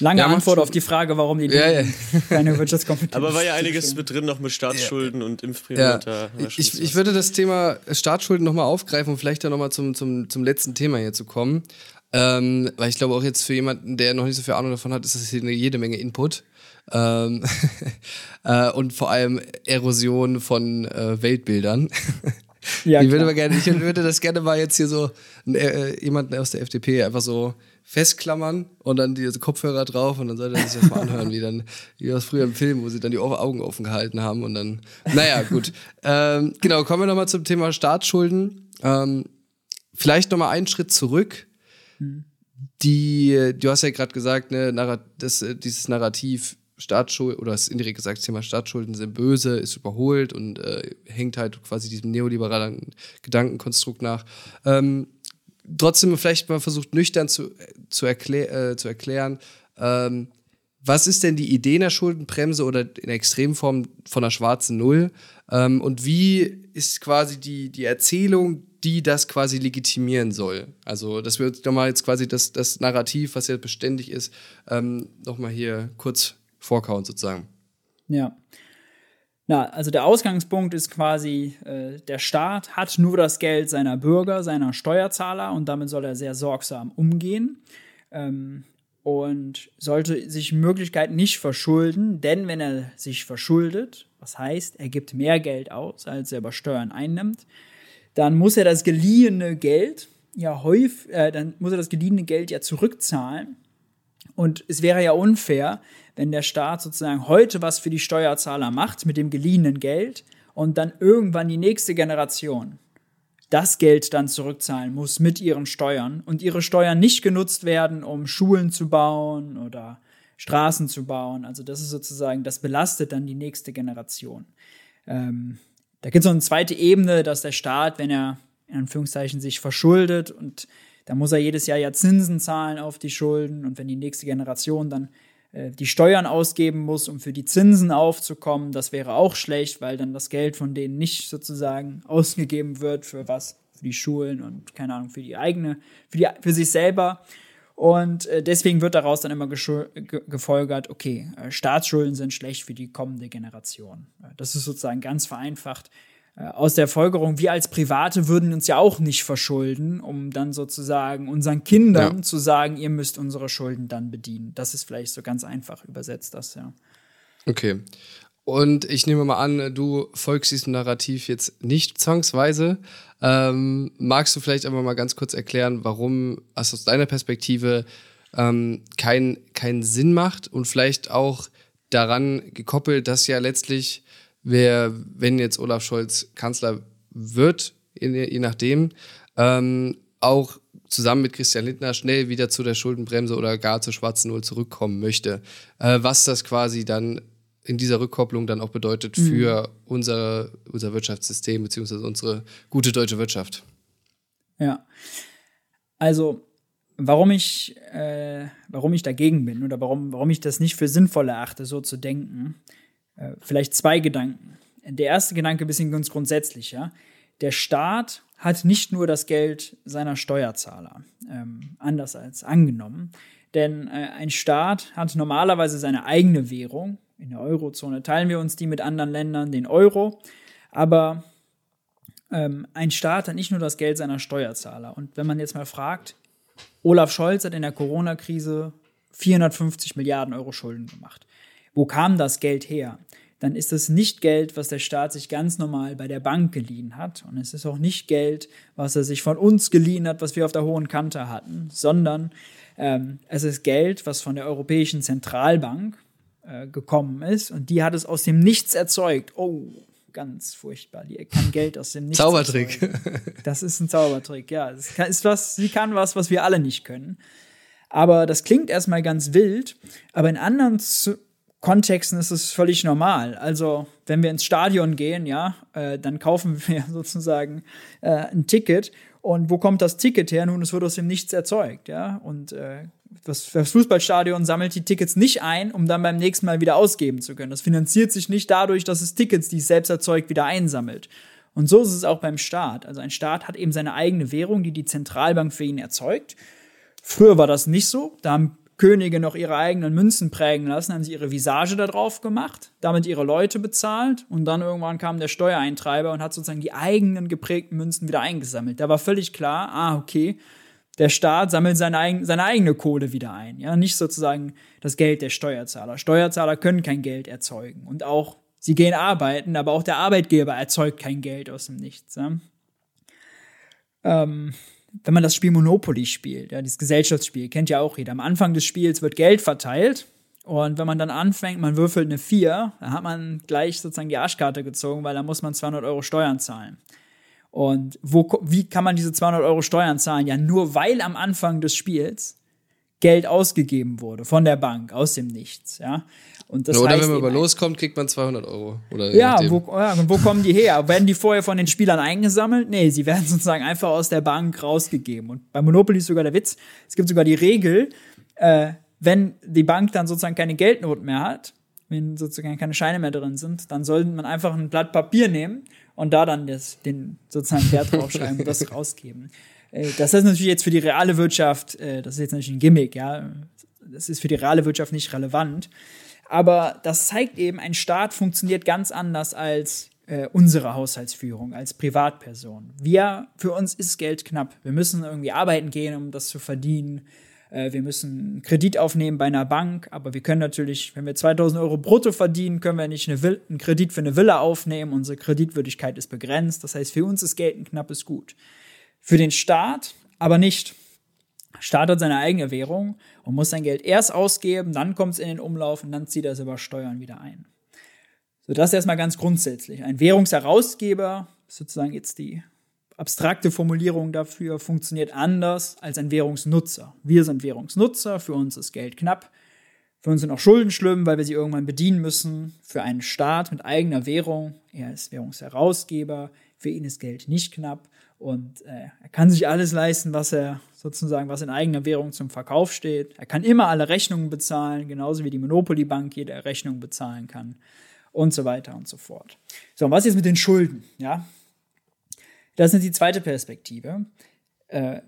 Lange ja, Antwort auf die Frage, warum die ja, ja. keine Wirtschaftskompetenz Aber war ja einiges mit drin, noch mit Staatsschulden und Impfprämie. Ja. Ich, ich würde das Thema Staatsschulden nochmal aufgreifen und vielleicht dann nochmal zum, zum, zum letzten Thema hier zu kommen. Ähm, weil ich glaube auch jetzt für jemanden, der noch nicht so viel Ahnung davon hat, ist das hier eine jede Menge Input. Ähm, äh, und vor allem Erosion von äh, Weltbildern. Ja, ich, würde mal gerne, ich würde das gerne mal jetzt hier so äh, jemanden aus der FDP einfach so festklammern und dann diese Kopfhörer drauf und dann sollte er sich das mal anhören, wie dann, wie das früher im Film, wo sie dann die Augen offen gehalten haben und dann, naja, gut. ähm, genau, kommen wir nochmal zum Thema Staatsschulden. Ähm, vielleicht nochmal einen Schritt zurück. Die, du hast ja gerade gesagt, ne, das, dieses Narrativ Staatsschulden, oder hast indirekt gesagt, das Thema Staatsschulden sind böse, ist überholt und äh, hängt halt quasi diesem neoliberalen Gedankenkonstrukt nach. Ähm, trotzdem vielleicht mal versucht, nüchtern zu, zu, erklär, äh, zu erklären, ähm, was ist denn die Idee einer Schuldenbremse oder in Extremform von einer schwarzen Null? Ähm, und wie ist quasi die, die Erzählung, die das quasi legitimieren soll? Also, dass wir uns nochmal jetzt quasi das, das Narrativ, was ja beständig ist, ähm, nochmal hier kurz vorkauen sozusagen. Ja. Na, also der Ausgangspunkt ist quasi, äh, der Staat hat nur das Geld seiner Bürger, seiner Steuerzahler und damit soll er sehr sorgsam umgehen. Ähm, und sollte sich Möglichkeit nicht verschulden, denn wenn er sich verschuldet, was heißt, er gibt mehr Geld aus, als er über Steuern einnimmt, dann muss er das geliehene Geld ja häufig, äh, dann muss er das geliehene Geld ja zurückzahlen. Und es wäre ja unfair, wenn der Staat sozusagen heute was für die Steuerzahler macht mit dem geliehenen Geld und dann irgendwann die nächste Generation das Geld dann zurückzahlen muss mit ihren Steuern und ihre Steuern nicht genutzt werden, um Schulen zu bauen oder Straßen zu bauen. Also das ist sozusagen, das belastet dann die nächste Generation. Ähm, da gibt es noch eine zweite Ebene, dass der Staat, wenn er in Anführungszeichen sich verschuldet und da muss er jedes Jahr ja Zinsen zahlen auf die Schulden und wenn die nächste Generation dann die Steuern ausgeben muss, um für die Zinsen aufzukommen. Das wäre auch schlecht, weil dann das Geld von denen nicht sozusagen ausgegeben wird für was, für die Schulen und keine Ahnung, für die eigene, für, die, für sich selber. Und äh, deswegen wird daraus dann immer gefolgert, okay, äh, Staatsschulden sind schlecht für die kommende Generation. Das ist sozusagen ganz vereinfacht äh, aus der Folgerung, wir als Private würden uns ja auch nicht verschulden, um dann sozusagen unseren Kindern ja. zu sagen, ihr müsst unsere Schulden dann bedienen. Das ist vielleicht so ganz einfach übersetzt, das ja. Okay. Und ich nehme mal an, du folgst diesem Narrativ jetzt nicht zwangsweise. Ähm, magst du vielleicht einfach mal ganz kurz erklären, warum es aus deiner Perspektive ähm, keinen kein Sinn macht und vielleicht auch daran gekoppelt, dass ja letztlich wer, wenn jetzt Olaf Scholz Kanzler wird, je nachdem, ähm, auch zusammen mit Christian Lindner schnell wieder zu der Schuldenbremse oder gar zur schwarzen Null zurückkommen möchte. Äh, was das quasi dann in dieser Rückkopplung dann auch bedeutet mhm. für mhm. unser, unser Wirtschaftssystem beziehungsweise unsere gute deutsche Wirtschaft. Ja. Also, warum ich, äh, warum ich dagegen bin oder warum, warum ich das nicht für sinnvoll erachte, so zu denken, äh, vielleicht zwei Gedanken. Der erste Gedanke ein bisschen ganz grundsätzlich, ja. Der Staat hat nicht nur das Geld seiner Steuerzahler, ähm, anders als angenommen. Denn äh, ein Staat hat normalerweise seine eigene Währung. In der Eurozone teilen wir uns die mit anderen Ländern, den Euro. Aber ähm, ein Staat hat nicht nur das Geld seiner Steuerzahler. Und wenn man jetzt mal fragt, Olaf Scholz hat in der Corona-Krise 450 Milliarden Euro Schulden gemacht. Wo kam das Geld her? Dann ist es nicht Geld, was der Staat sich ganz normal bei der Bank geliehen hat. Und es ist auch nicht Geld, was er sich von uns geliehen hat, was wir auf der hohen Kante hatten, sondern ähm, es ist Geld, was von der Europäischen Zentralbank äh, gekommen ist. Und die hat es aus dem Nichts erzeugt. Oh, ganz furchtbar. Die kann Geld aus dem Nichts. Zaubertrick. Erzeugen. Das ist ein Zaubertrick, ja. Das ist was, sie kann was, was wir alle nicht können. Aber das klingt erstmal ganz wild, aber in anderen Kontexten ist es völlig normal. Also, wenn wir ins Stadion gehen, ja, äh, dann kaufen wir sozusagen äh, ein Ticket. Und wo kommt das Ticket her? Nun, es wird aus dem Nichts erzeugt, ja. Und äh, das, das Fußballstadion sammelt die Tickets nicht ein, um dann beim nächsten Mal wieder ausgeben zu können. Das finanziert sich nicht dadurch, dass es Tickets, die es selbst erzeugt, wieder einsammelt. Und so ist es auch beim Staat. Also ein Staat hat eben seine eigene Währung, die die Zentralbank für ihn erzeugt. Früher war das nicht so. Da haben Könige noch ihre eigenen Münzen prägen lassen, haben sie ihre Visage da drauf gemacht, damit ihre Leute bezahlt und dann irgendwann kam der Steuereintreiber und hat sozusagen die eigenen geprägten Münzen wieder eingesammelt. Da war völlig klar, ah, okay, der Staat sammelt seine, seine eigene Kohle wieder ein, ja, nicht sozusagen das Geld der Steuerzahler. Steuerzahler können kein Geld erzeugen und auch sie gehen arbeiten, aber auch der Arbeitgeber erzeugt kein Geld aus dem Nichts. Ja? Ähm, wenn man das Spiel Monopoly spielt, ja, dieses Gesellschaftsspiel, kennt ja auch jeder. Am Anfang des Spiels wird Geld verteilt und wenn man dann anfängt, man würfelt eine 4, dann hat man gleich sozusagen die Arschkarte gezogen, weil da muss man 200 Euro Steuern zahlen. Und wo, wie kann man diese 200 Euro Steuern zahlen? Ja, nur weil am Anfang des Spiels Geld ausgegeben wurde von der Bank aus dem Nichts. Ja. Und das oder wenn man über loskommt, kriegt man 200 Euro. Oder ja, wo, ja, und wo kommen die her? Werden die vorher von den Spielern eingesammelt? Nee, sie werden sozusagen einfach aus der Bank rausgegeben. Und bei Monopoly ist sogar der Witz, es gibt sogar die Regel, äh, wenn die Bank dann sozusagen keine Geldnoten mehr hat, wenn sozusagen keine Scheine mehr drin sind, dann sollte man einfach ein Blatt Papier nehmen und da dann das, den sozusagen Wert draufschreiben und das rausgeben. Äh, das ist natürlich jetzt für die reale Wirtschaft, äh, das ist jetzt natürlich ein Gimmick, ja. Das ist für die reale Wirtschaft nicht relevant. Aber das zeigt eben, ein Staat funktioniert ganz anders als äh, unsere Haushaltsführung, als Privatperson. Wir, für uns ist Geld knapp. Wir müssen irgendwie arbeiten gehen, um das zu verdienen. Äh, wir müssen Kredit aufnehmen bei einer Bank, aber wir können natürlich, wenn wir 2000 Euro brutto verdienen, können wir nicht eine einen Kredit für eine Villa aufnehmen. Unsere Kreditwürdigkeit ist begrenzt. Das heißt, für uns ist Geld ein knappes Gut. Für den Staat aber nicht. Staat hat seine eigene Währung und muss sein Geld erst ausgeben, dann kommt es in den Umlauf und dann zieht er es über Steuern wieder ein. So, das erstmal ganz grundsätzlich. Ein Währungsherausgeber, sozusagen jetzt die abstrakte Formulierung dafür, funktioniert anders als ein Währungsnutzer. Wir sind Währungsnutzer, für uns ist Geld knapp. Für uns sind auch Schulden schlimm, weil wir sie irgendwann bedienen müssen. Für einen Staat mit eigener Währung, er ist Währungsherausgeber, für ihn ist Geld nicht knapp und äh, er kann sich alles leisten, was er sozusagen, was in eigener Währung zum Verkauf steht. Er kann immer alle Rechnungen bezahlen, genauso wie die Monopoly Bank jede Rechnung bezahlen kann und so weiter und so fort. So, und was jetzt mit den Schulden? Ja, das ist die zweite Perspektive. Äh,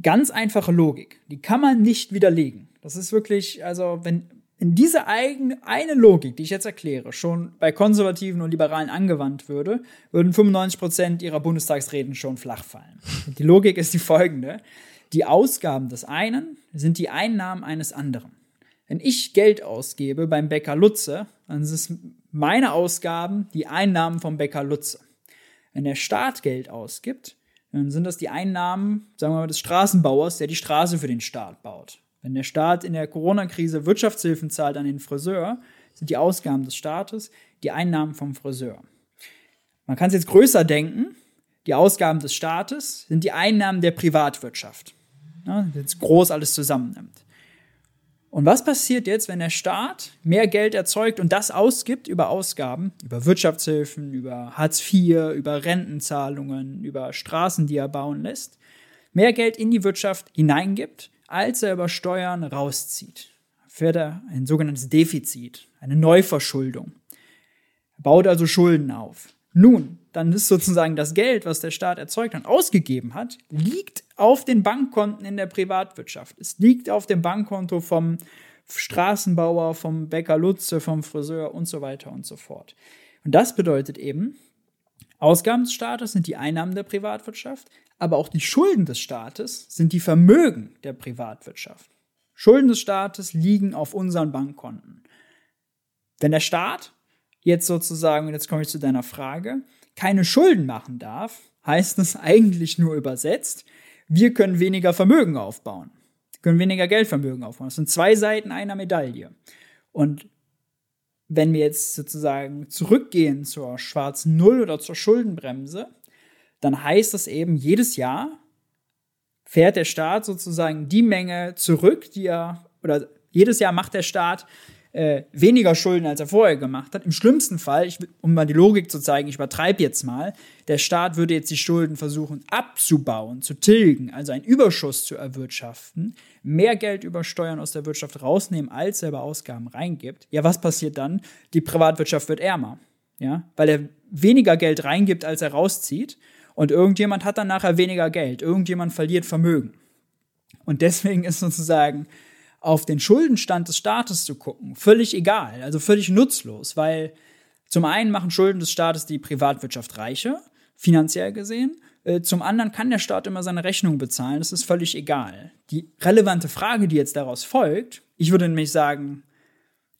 ganz einfache Logik, die kann man nicht widerlegen. Das ist wirklich, also wenn in diese eigene, eine Logik, die ich jetzt erkläre, schon bei Konservativen und Liberalen angewandt würde, würden 95 Prozent ihrer Bundestagsreden schon flach fallen. Die Logik ist die folgende. Die Ausgaben des einen sind die Einnahmen eines anderen. Wenn ich Geld ausgebe beim Bäcker Lutze, dann sind es meine Ausgaben die Einnahmen vom Bäcker Lutze. Wenn der Staat Geld ausgibt, dann sind das die Einnahmen, sagen wir mal, des Straßenbauers, der die Straße für den Staat baut. Wenn der Staat in der Corona-Krise Wirtschaftshilfen zahlt an den Friseur, sind die Ausgaben des Staates die Einnahmen vom Friseur. Man kann es jetzt größer denken. Die Ausgaben des Staates sind die Einnahmen der Privatwirtschaft. Ja, jetzt groß alles zusammennimmt. Und was passiert jetzt, wenn der Staat mehr Geld erzeugt und das ausgibt über Ausgaben, über Wirtschaftshilfen, über Hartz IV, über Rentenzahlungen, über Straßen, die er bauen lässt, mehr Geld in die Wirtschaft hineingibt als er über Steuern rauszieht, fährt er ein sogenanntes Defizit, eine Neuverschuldung. Er baut also Schulden auf. Nun, dann ist sozusagen das Geld, was der Staat erzeugt und ausgegeben hat, liegt auf den Bankkonten in der Privatwirtschaft. Es liegt auf dem Bankkonto vom Straßenbauer, vom Bäcker Lutze, vom Friseur und so weiter und so fort. Und das bedeutet eben, Ausgaben des Staates sind die Einnahmen der Privatwirtschaft, aber auch die Schulden des Staates sind die Vermögen der Privatwirtschaft. Schulden des Staates liegen auf unseren Bankkonten. Wenn der Staat jetzt sozusagen, und jetzt komme ich zu deiner Frage, keine Schulden machen darf, heißt es eigentlich nur übersetzt, wir können weniger Vermögen aufbauen. Wir können weniger Geldvermögen aufbauen. Das sind zwei Seiten einer Medaille. Und wenn wir jetzt sozusagen zurückgehen zur schwarzen Null oder zur Schuldenbremse, dann heißt das eben, jedes Jahr fährt der Staat sozusagen die Menge zurück, die er, oder jedes Jahr macht der Staat äh, weniger Schulden, als er vorher gemacht hat. Im schlimmsten Fall, ich, um mal die Logik zu zeigen, ich übertreibe jetzt mal, der Staat würde jetzt die Schulden versuchen abzubauen, zu tilgen, also einen Überschuss zu erwirtschaften, mehr Geld über Steuern aus der Wirtschaft rausnehmen, als er über Ausgaben reingibt. Ja, was passiert dann? Die Privatwirtschaft wird ärmer, ja, weil er weniger Geld reingibt, als er rauszieht. Und irgendjemand hat dann nachher weniger Geld, irgendjemand verliert Vermögen. Und deswegen ist sozusagen auf den Schuldenstand des Staates zu gucken, völlig egal, also völlig nutzlos, weil zum einen machen Schulden des Staates die Privatwirtschaft reicher, finanziell gesehen. Äh, zum anderen kann der Staat immer seine Rechnung bezahlen, das ist völlig egal. Die relevante Frage, die jetzt daraus folgt, ich würde nämlich sagen,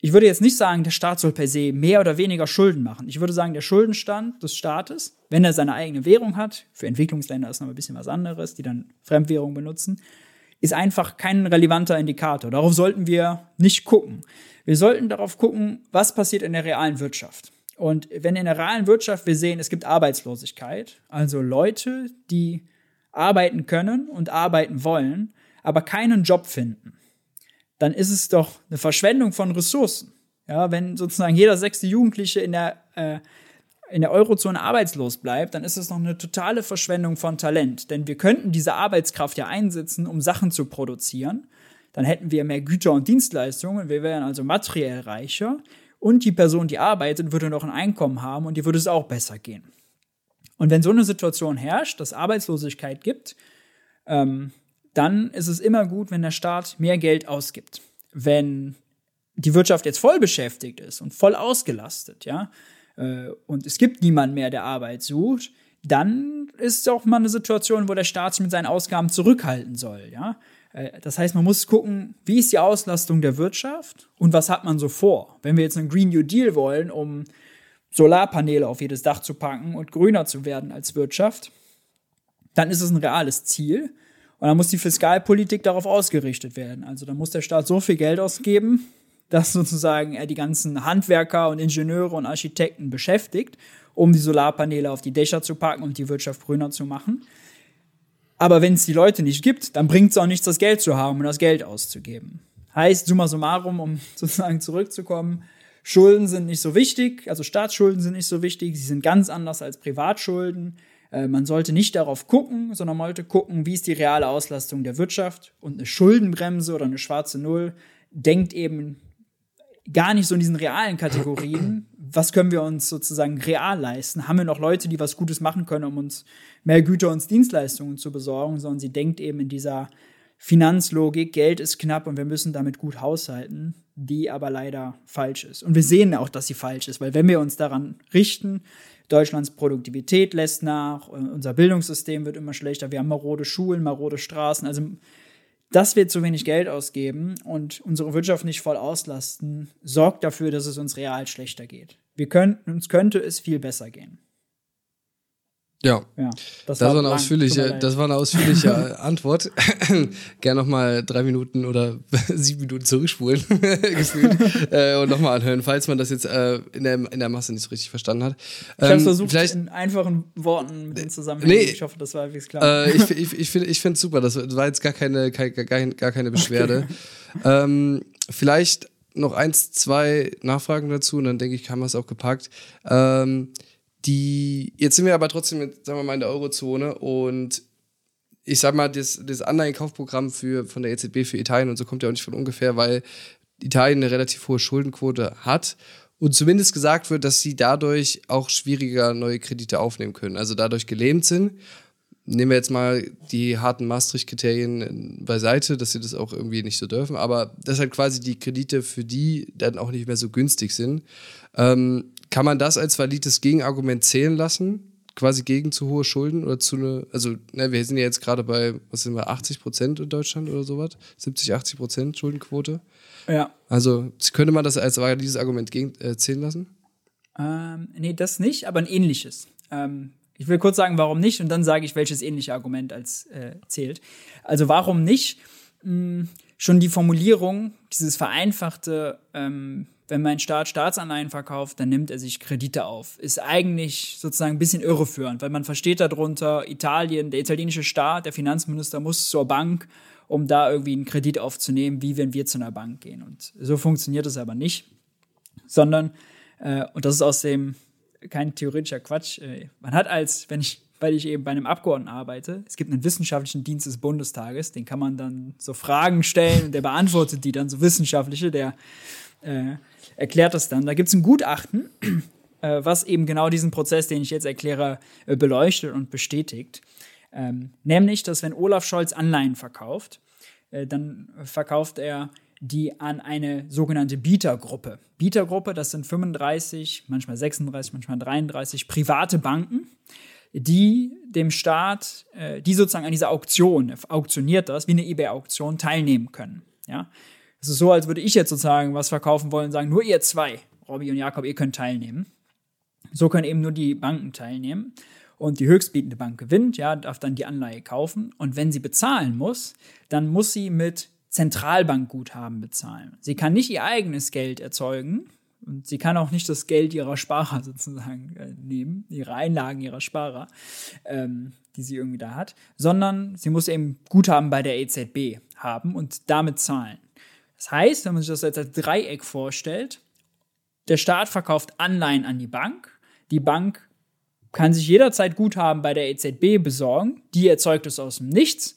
ich würde jetzt nicht sagen, der Staat soll per se mehr oder weniger Schulden machen. Ich würde sagen, der Schuldenstand des Staates, wenn er seine eigene Währung hat, für Entwicklungsländer ist noch ein bisschen was anderes, die dann Fremdwährung benutzen, ist einfach kein relevanter Indikator. Darauf sollten wir nicht gucken. Wir sollten darauf gucken, was passiert in der realen Wirtschaft. Und wenn in der realen Wirtschaft wir sehen, es gibt Arbeitslosigkeit, also Leute, die arbeiten können und arbeiten wollen, aber keinen Job finden, dann ist es doch eine Verschwendung von Ressourcen. Ja, wenn sozusagen jeder sechste Jugendliche in der, äh, in der Eurozone arbeitslos bleibt, dann ist es noch eine totale Verschwendung von Talent. Denn wir könnten diese Arbeitskraft ja einsetzen, um Sachen zu produzieren. Dann hätten wir mehr Güter und Dienstleistungen, wir wären also materiell reicher. Und die Person, die arbeitet, würde noch ein Einkommen haben und die würde es auch besser gehen. Und wenn so eine Situation herrscht, dass Arbeitslosigkeit gibt, ähm, dann ist es immer gut, wenn der Staat mehr Geld ausgibt. Wenn die Wirtschaft jetzt voll beschäftigt ist und voll ausgelastet, ja, äh, und es gibt niemanden mehr, der Arbeit sucht, dann ist es auch mal eine Situation, wo der Staat sich mit seinen Ausgaben zurückhalten soll, ja. Äh, das heißt, man muss gucken, wie ist die Auslastung der Wirtschaft und was hat man so vor. Wenn wir jetzt einen Green New Deal wollen, um Solarpaneele auf jedes Dach zu packen und grüner zu werden als Wirtschaft, dann ist es ein reales Ziel. Und dann muss die Fiskalpolitik darauf ausgerichtet werden. Also dann muss der Staat so viel Geld ausgeben, dass sozusagen die ganzen Handwerker und Ingenieure und Architekten beschäftigt, um die Solarpaneele auf die Dächer zu packen und die Wirtschaft grüner zu machen. Aber wenn es die Leute nicht gibt, dann bringt es auch nichts, das Geld zu haben und das Geld auszugeben. Heißt, summa summarum, um sozusagen zurückzukommen, Schulden sind nicht so wichtig, also Staatsschulden sind nicht so wichtig, sie sind ganz anders als Privatschulden. Äh, man sollte nicht darauf gucken, sondern man sollte gucken, wie ist die reale Auslastung der Wirtschaft. Und eine Schuldenbremse oder eine schwarze Null denkt eben gar nicht so in diesen realen Kategorien. Was können wir uns sozusagen real leisten? Haben wir noch Leute, die was Gutes machen können, um uns mehr Güter und Dienstleistungen zu besorgen, sondern sie denkt eben in dieser Finanzlogik, Geld ist knapp und wir müssen damit gut haushalten, die aber leider falsch ist. Und wir sehen auch, dass sie falsch ist, weil wenn wir uns daran richten, Deutschlands Produktivität lässt nach, unser Bildungssystem wird immer schlechter, wir haben marode Schulen, marode Straßen, also dass wir zu wenig Geld ausgeben und unsere Wirtschaft nicht voll auslasten, sorgt dafür, dass es uns real schlechter geht. Wir können, uns könnte es viel besser gehen. Ja, ja das, das, war eine ausführliche, das war eine ausführliche Antwort. Gern nochmal drei Minuten oder sieben Minuten zurückspulen gefühlt äh, und nochmal anhören, falls man das jetzt äh, in, der, in der Masse nicht so richtig verstanden hat. Ich habe ähm, versucht, vielleicht, in einfachen Worten mit den Zusammenhängen. Nee, ich hoffe, das war wirklich klar. Äh, ich ich, ich finde es super, das war jetzt gar keine, gar, gar keine Beschwerde. Okay. Ähm, vielleicht noch eins, zwei Nachfragen dazu und dann denke ich, haben wir es auch gepackt. Ähm, die, jetzt sind wir aber trotzdem, mit, sagen wir mal, in der Eurozone und ich sag mal, das, das Anleihenkaufprogramm für, von der EZB für Italien und so kommt ja auch nicht von ungefähr, weil Italien eine relativ hohe Schuldenquote hat und zumindest gesagt wird, dass sie dadurch auch schwieriger neue Kredite aufnehmen können, also dadurch gelähmt sind. Nehmen wir jetzt mal die harten Maastricht-Kriterien beiseite, dass sie das auch irgendwie nicht so dürfen, aber dass halt quasi die Kredite für die dann auch nicht mehr so günstig sind. Ähm, kann man das als valides Gegenargument zählen lassen? Quasi gegen zu hohe Schulden oder zu eine, also ne, wir sind ja jetzt gerade bei, was sind wir, 80 Prozent in Deutschland oder sowas? 70, 80 Prozent Schuldenquote? Ja. Also könnte man das als valides Argument gegen, äh, zählen lassen? Ähm, nee, das nicht, aber ein ähnliches. Ähm, ich will kurz sagen, warum nicht, und dann sage ich, welches ähnliche Argument als äh, zählt. Also warum nicht? Hm, schon die Formulierung, dieses vereinfachte, ähm, wenn mein Staat Staatsanleihen verkauft, dann nimmt er sich Kredite auf. Ist eigentlich sozusagen ein bisschen irreführend, weil man versteht darunter, Italien, der italienische Staat, der Finanzminister muss zur Bank, um da irgendwie einen Kredit aufzunehmen, wie wenn wir zu einer Bank gehen. Und so funktioniert es aber nicht, sondern, äh, und das ist aus dem kein theoretischer Quatsch, äh, man hat als, wenn ich weil ich eben bei einem Abgeordneten arbeite. Es gibt einen wissenschaftlichen Dienst des Bundestages, den kann man dann so Fragen stellen und der beantwortet die dann so wissenschaftliche, der äh, erklärt das dann. Da gibt es ein Gutachten, äh, was eben genau diesen Prozess, den ich jetzt erkläre, äh, beleuchtet und bestätigt. Ähm, nämlich, dass wenn Olaf Scholz Anleihen verkauft, äh, dann verkauft er die an eine sogenannte Bietergruppe. Bietergruppe, das sind 35, manchmal 36, manchmal 33 private Banken, die dem Staat, die sozusagen an dieser Auktion, auktioniert das, wie eine eBay-Auktion, teilnehmen können. Ja? Es ist so, als würde ich jetzt sozusagen was verkaufen wollen und sagen, nur ihr zwei, Robby und Jakob, ihr könnt teilnehmen. So können eben nur die Banken teilnehmen. Und die höchstbietende Bank gewinnt, ja, darf dann die Anleihe kaufen. Und wenn sie bezahlen muss, dann muss sie mit Zentralbankguthaben bezahlen. Sie kann nicht ihr eigenes Geld erzeugen, und sie kann auch nicht das Geld ihrer Sparer sozusagen äh, nehmen, ihre Einlagen ihrer Sparer, ähm, die sie irgendwie da hat, sondern sie muss eben Guthaben bei der EZB haben und damit zahlen. Das heißt, wenn man sich das jetzt als Dreieck vorstellt, der Staat verkauft Anleihen an die Bank, die Bank kann sich jederzeit Guthaben bei der EZB besorgen, die erzeugt es aus dem Nichts,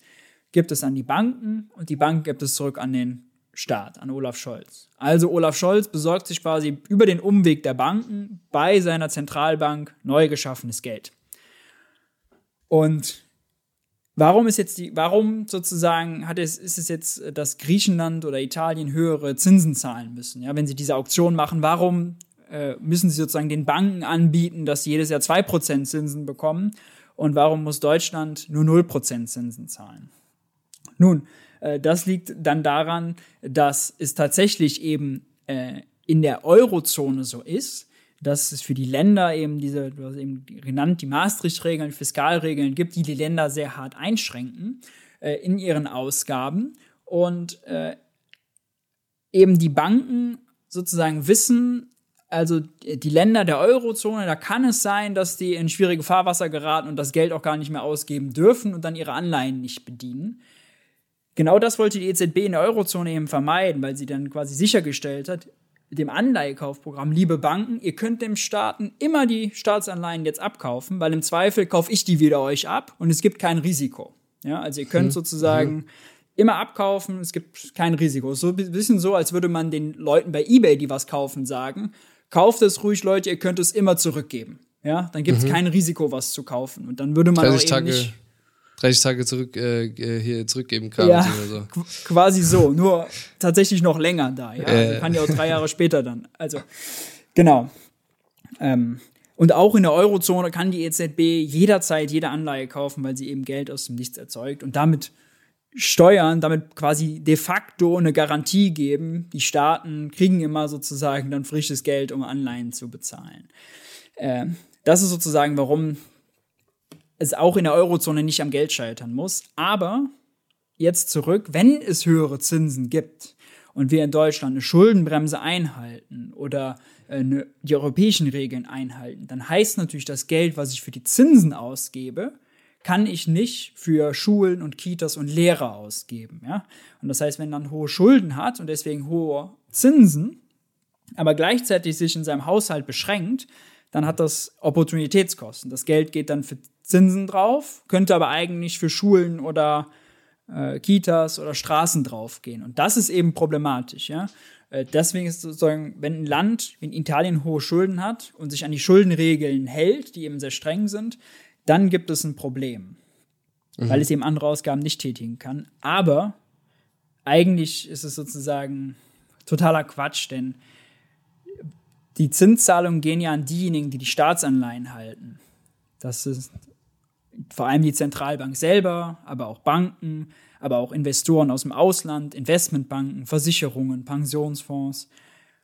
gibt es an die Banken und die Bank gibt es zurück an den Staat, an Olaf Scholz. Also Olaf Scholz besorgt sich quasi über den Umweg der Banken bei seiner Zentralbank neu geschaffenes Geld. Und warum ist jetzt die, warum sozusagen hat es, ist es jetzt, dass Griechenland oder Italien höhere Zinsen zahlen müssen? Ja, wenn sie diese Auktion machen, warum äh, müssen sie sozusagen den Banken anbieten, dass sie jedes Jahr 2% Zinsen bekommen? Und warum muss Deutschland nur 0% Zinsen zahlen? Nun, äh, das liegt dann daran, dass es tatsächlich eben äh, in der Eurozone so ist, dass es für die Länder eben diese, du hast eben genannt, die Maastricht-Regeln, Fiskalregeln gibt, die die Länder sehr hart einschränken äh, in ihren Ausgaben und äh, eben die Banken sozusagen wissen, also die Länder der Eurozone, da kann es sein, dass die in schwierige Fahrwasser geraten und das Geld auch gar nicht mehr ausgeben dürfen und dann ihre Anleihen nicht bedienen. Genau das wollte die EZB in der Eurozone eben vermeiden, weil sie dann quasi sichergestellt hat, mit dem Anleihekaufprogramm, liebe Banken, ihr könnt dem Staaten immer die Staatsanleihen jetzt abkaufen, weil im Zweifel kaufe ich die wieder euch ab und es gibt kein Risiko. Ja, also ihr könnt mhm. sozusagen mhm. immer abkaufen, es gibt kein Risiko. So ein bisschen so, als würde man den Leuten bei eBay, die was kaufen, sagen, kauft es ruhig, Leute, ihr könnt es immer zurückgeben. Ja, dann gibt es mhm. kein Risiko, was zu kaufen. Und dann würde man auch eben Tage. nicht 30 Tage zurück, äh, äh, hier zurückgeben kann. Ja, so. quasi so, nur tatsächlich noch länger da. Ja? Äh. Also kann ja auch drei Jahre später dann. Also, genau. Ähm, und auch in der Eurozone kann die EZB jederzeit jede Anleihe kaufen, weil sie eben Geld aus dem Nichts erzeugt und damit steuern, damit quasi de facto eine Garantie geben. Die Staaten kriegen immer sozusagen dann frisches Geld, um Anleihen zu bezahlen. Äh, das ist sozusagen, warum es auch in der Eurozone nicht am Geld scheitern muss. Aber jetzt zurück, wenn es höhere Zinsen gibt und wir in Deutschland eine Schuldenbremse einhalten oder äh, eine, die europäischen Regeln einhalten, dann heißt natürlich das Geld, was ich für die Zinsen ausgebe, kann ich nicht für Schulen und Kitas und Lehrer ausgeben. Ja? Und das heißt, wenn man hohe Schulden hat und deswegen hohe Zinsen, aber gleichzeitig sich in seinem Haushalt beschränkt, dann hat das Opportunitätskosten. Das Geld geht dann für Zinsen drauf, könnte aber eigentlich für Schulen oder äh, Kitas oder Straßen draufgehen. Und das ist eben problematisch, ja. Äh, deswegen ist sozusagen, wenn ein Land in Italien hohe Schulden hat und sich an die Schuldenregeln hält, die eben sehr streng sind, dann gibt es ein Problem. Mhm. Weil es eben andere Ausgaben nicht tätigen kann. Aber eigentlich ist es sozusagen totaler Quatsch, denn die Zinszahlungen gehen ja an diejenigen, die die Staatsanleihen halten. Das ist vor allem die Zentralbank selber, aber auch Banken, aber auch Investoren aus dem Ausland, Investmentbanken, Versicherungen, Pensionsfonds,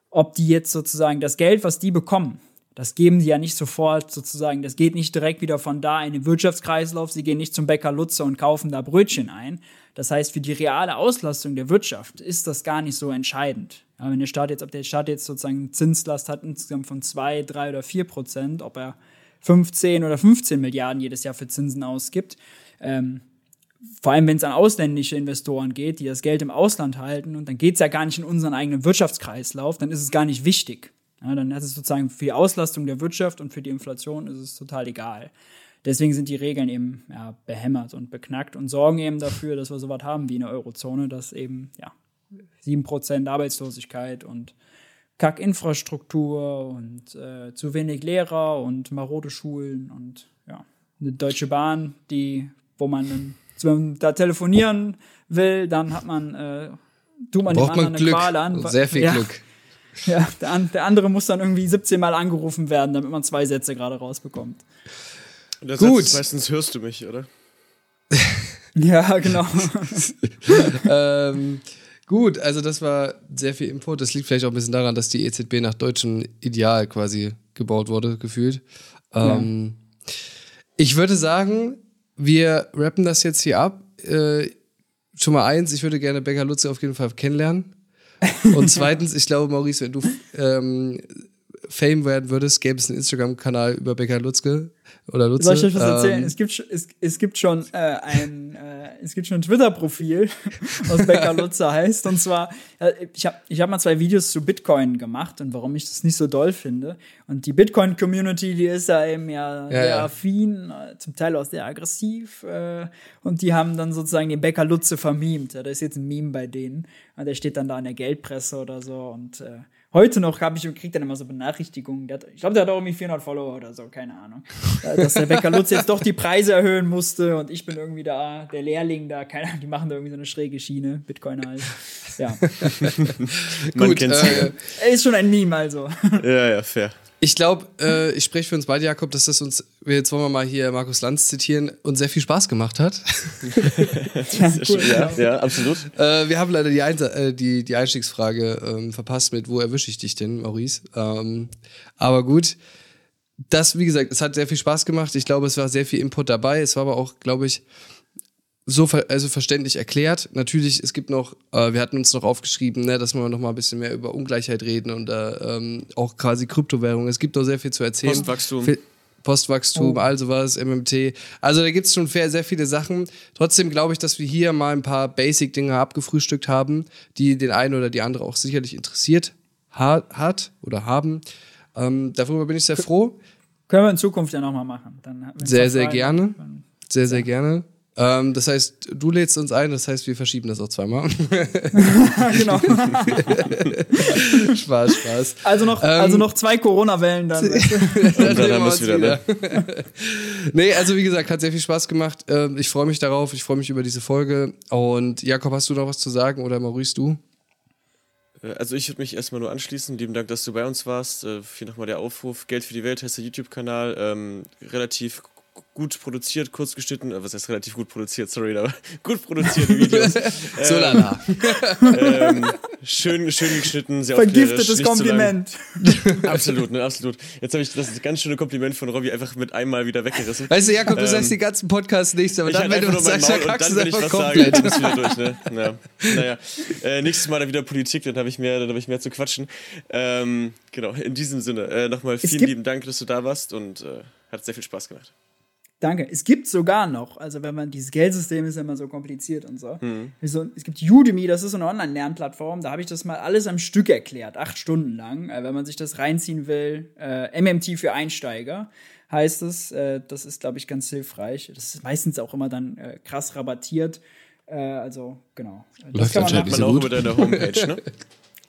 ob die jetzt sozusagen das Geld, was die bekommen, das geben sie ja nicht sofort sozusagen, das geht nicht direkt wieder von da in den Wirtschaftskreislauf, sie gehen nicht zum Bäcker Lutze und kaufen da Brötchen ein. Das heißt, für die reale Auslastung der Wirtschaft ist das gar nicht so entscheidend. Ja, wenn der Staat jetzt, ob der Staat jetzt sozusagen Zinslast hat insgesamt von zwei, drei oder vier Prozent, ob er 15 oder 15 Milliarden jedes Jahr für Zinsen ausgibt. Ähm, vor allem, wenn es an ausländische Investoren geht, die das Geld im Ausland halten, und dann geht es ja gar nicht in unseren eigenen Wirtschaftskreislauf, dann ist es gar nicht wichtig. Ja, dann ist es sozusagen für die Auslastung der Wirtschaft und für die Inflation ist es total egal. Deswegen sind die Regeln eben ja, behämmert und beknackt und sorgen eben dafür, dass wir so was haben wie eine Eurozone, dass eben ja, 7% Arbeitslosigkeit und Kackinfrastruktur und äh, zu wenig Lehrer und marode Schulen und ja, eine Deutsche Bahn, die, wo man, wenn man da telefonieren will, dann hat man äh, tut man Braucht dem man anderen Glück. eine Qual an. Sehr viel ja, Glück. Ja, der, an, der andere muss dann irgendwie 17 Mal angerufen werden, damit man zwei Sätze gerade rausbekommt. Und der Gut. Satz ist meistens hörst du mich, oder? Ja, genau. ähm, gut, also das war sehr viel Info. Das liegt vielleicht auch ein bisschen daran, dass die EZB nach deutschem Ideal quasi gebaut wurde, gefühlt. Ähm, Ich würde sagen, wir rappen das jetzt hier ab. Äh, schon mal eins, ich würde gerne Becker Lutze auf jeden Fall kennenlernen. Und zweitens, ich glaube, Maurice, wenn du ähm, Fame werden würdest, gäbe es einen Instagram-Kanal über Becker Lutzke oder Lutze. Soll ich euch was erzählen? Ähm, es, gibt, es, es gibt schon äh, ein, äh, es gibt schon ein Twitter-Profil, was Becker Lutze heißt. Und zwar, äh, ich habe ich hab mal zwei Videos zu Bitcoin gemacht und warum ich das nicht so doll finde. Und die Bitcoin-Community, die ist da eben ja, sehr ja. affin, äh, zum Teil auch sehr aggressiv. Äh, und die haben dann sozusagen den Becker Lutze vermimt. Ja, da ist jetzt ein Meme bei denen. Und der steht dann da in der Geldpresse oder so. Und äh, heute noch habe ich kriegt dann immer so Benachrichtigungen. Der hat, ich glaube, der hat auch irgendwie 400 Follower oder so, keine Ahnung. Äh, Dass der Becker Lutz jetzt doch die Preise erhöhen musste und ich bin irgendwie da, der Lehrling da, keine Ahnung, die machen da irgendwie so eine schräge Schiene, Bitcoin halt. Ja, Man gut, kennt's äh, er ist schon ein Meme also. Ja, ja, fair. Ich glaube, äh, ich spreche für uns beide, Jakob, dass das uns, wir jetzt wollen wir mal hier Markus Lanz zitieren, uns sehr viel Spaß gemacht hat. Ja, Sehr schön. Ja, ja, absolut. äh, wir haben leider die, Ein äh, die, die Einstiegsfrage ähm, verpasst mit, wo erwische ich dich denn, Maurice? Ähm, aber gut. Das, wie gesagt, es hat sehr viel Spaß gemacht. Ich glaube, es war sehr viel Input dabei. Es war aber auch, glaube ich, so ver also verständlich erklärt. Natürlich, es gibt noch, äh, wir hatten uns noch aufgeschrieben, ne, dass wir noch mal ein bisschen mehr über Ungleichheit reden und äh, ähm, auch quasi Kryptowährung. Es gibt noch sehr viel zu erzählen. Postwachstum. Viel- Postwachstum, Oh. all sowas, MMT. Also da gibt es schon sehr, sehr viele Sachen. Trotzdem glaube ich, dass wir hier mal ein paar Basic-Dinge abgefrühstückt haben, die den einen oder die andere auch sicherlich interessiert ha hat oder haben. Ähm, darüber bin ich sehr froh. Können wir in Zukunft ja nochmal machen. Dann, Sehr, sehr gerne. Sehr, sehr gerne. Ähm, das heißt, du lädst uns ein, das heißt, wir verschieben das auch zweimal. genau. Spaß, Spaß. Also noch, Ähm, also noch zwei Corona-Wellen dann. dann haben wir es wieder, ne? nee, also wie gesagt, hat sehr viel Spaß gemacht. Ähm, ich freue mich darauf, ich freue mich über diese Folge. Und Jakob, hast du noch was zu sagen oder Maurice, du? Äh, Also ich würde mich erstmal nur anschließen. Lieben Dank, dass du bei uns warst. Äh, Hier nochmal der Aufruf. Geld für die Welt heißt der YouTube-Kanal. Ähm, relativ gut produziert, kurz geschnitten. Äh, was heißt relativ gut produziert? Sorry, aber gut produzierte Videos. So lala. ähm, schön, schön geschnitten, sehr Vergiftetes. Kompliment. Absolut, ne, absolut. Jetzt habe ich das ganz schöne Kompliment von Robby einfach mit einmal wieder weggerissen. Weißt du, Jakob, du Ähm, sagst die ganzen Podcasts nichts, aber Ich dann, halt wenn du was sagst, dann und kackst du einfach was komplett. sage, wieder durch, ne? Ja. Naja, äh, nächstes Mal dann wieder Politik, dann habe ich mehr, dann habe ich mehr zu quatschen. Ähm, genau, in diesem Sinne, äh, nochmal vielen lieben Dank, dass du da warst und äh, hat sehr viel Spaß gemacht. Danke. Es gibt sogar noch, also wenn man dieses Geldsystem ist ja immer so kompliziert und so. Mhm. so es gibt Udemy, das ist so eine Online-Lernplattform, da habe ich das mal alles am Stück erklärt, acht Stunden lang, äh, wenn man sich das reinziehen will. Äh, MMT für Einsteiger heißt es. Äh, das ist, glaube ich, ganz hilfreich. Das ist meistens auch immer dann äh, krass rabattiert. Äh, also, genau. Das Läuft kann man man so auch gut. über deine Homepage, ne?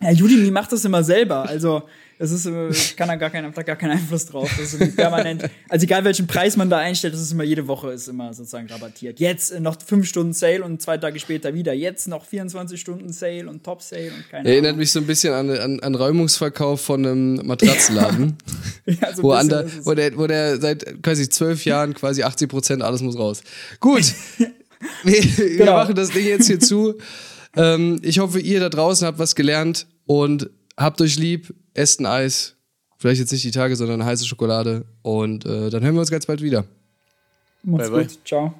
Ja, Udemy macht das immer selber. Also, es ist, äh, kann da gar kein, hat da gar keinen Einfluss drauf. Das ist permanent. Also, egal welchen Preis man da einstellt, das ist immer jede Woche ist immer sozusagen rabattiert. Jetzt äh, noch fünf Stunden Sale und zwei Tage später wieder. Jetzt noch 24 Stunden Sale und Top Sale und keine Erinnert Ahnung. mich so ein bisschen an, an, an Räumungsverkauf von einem Matratzenladen, Ja, so ein wo, ander, wo, der, wo der seit quasi zwölf Jahren quasi 80 Prozent alles muss raus. Gut, wir, wir Genau. machen das Ding jetzt hier zu. Ähm, ich hoffe, ihr da draußen habt was gelernt und habt euch lieb, esst ein Eis. Vielleicht jetzt nicht die Tage, sondern eine heiße Schokolade. Und äh, dann hören wir uns ganz bald wieder. Macht's Bye, bye. gut. Ciao.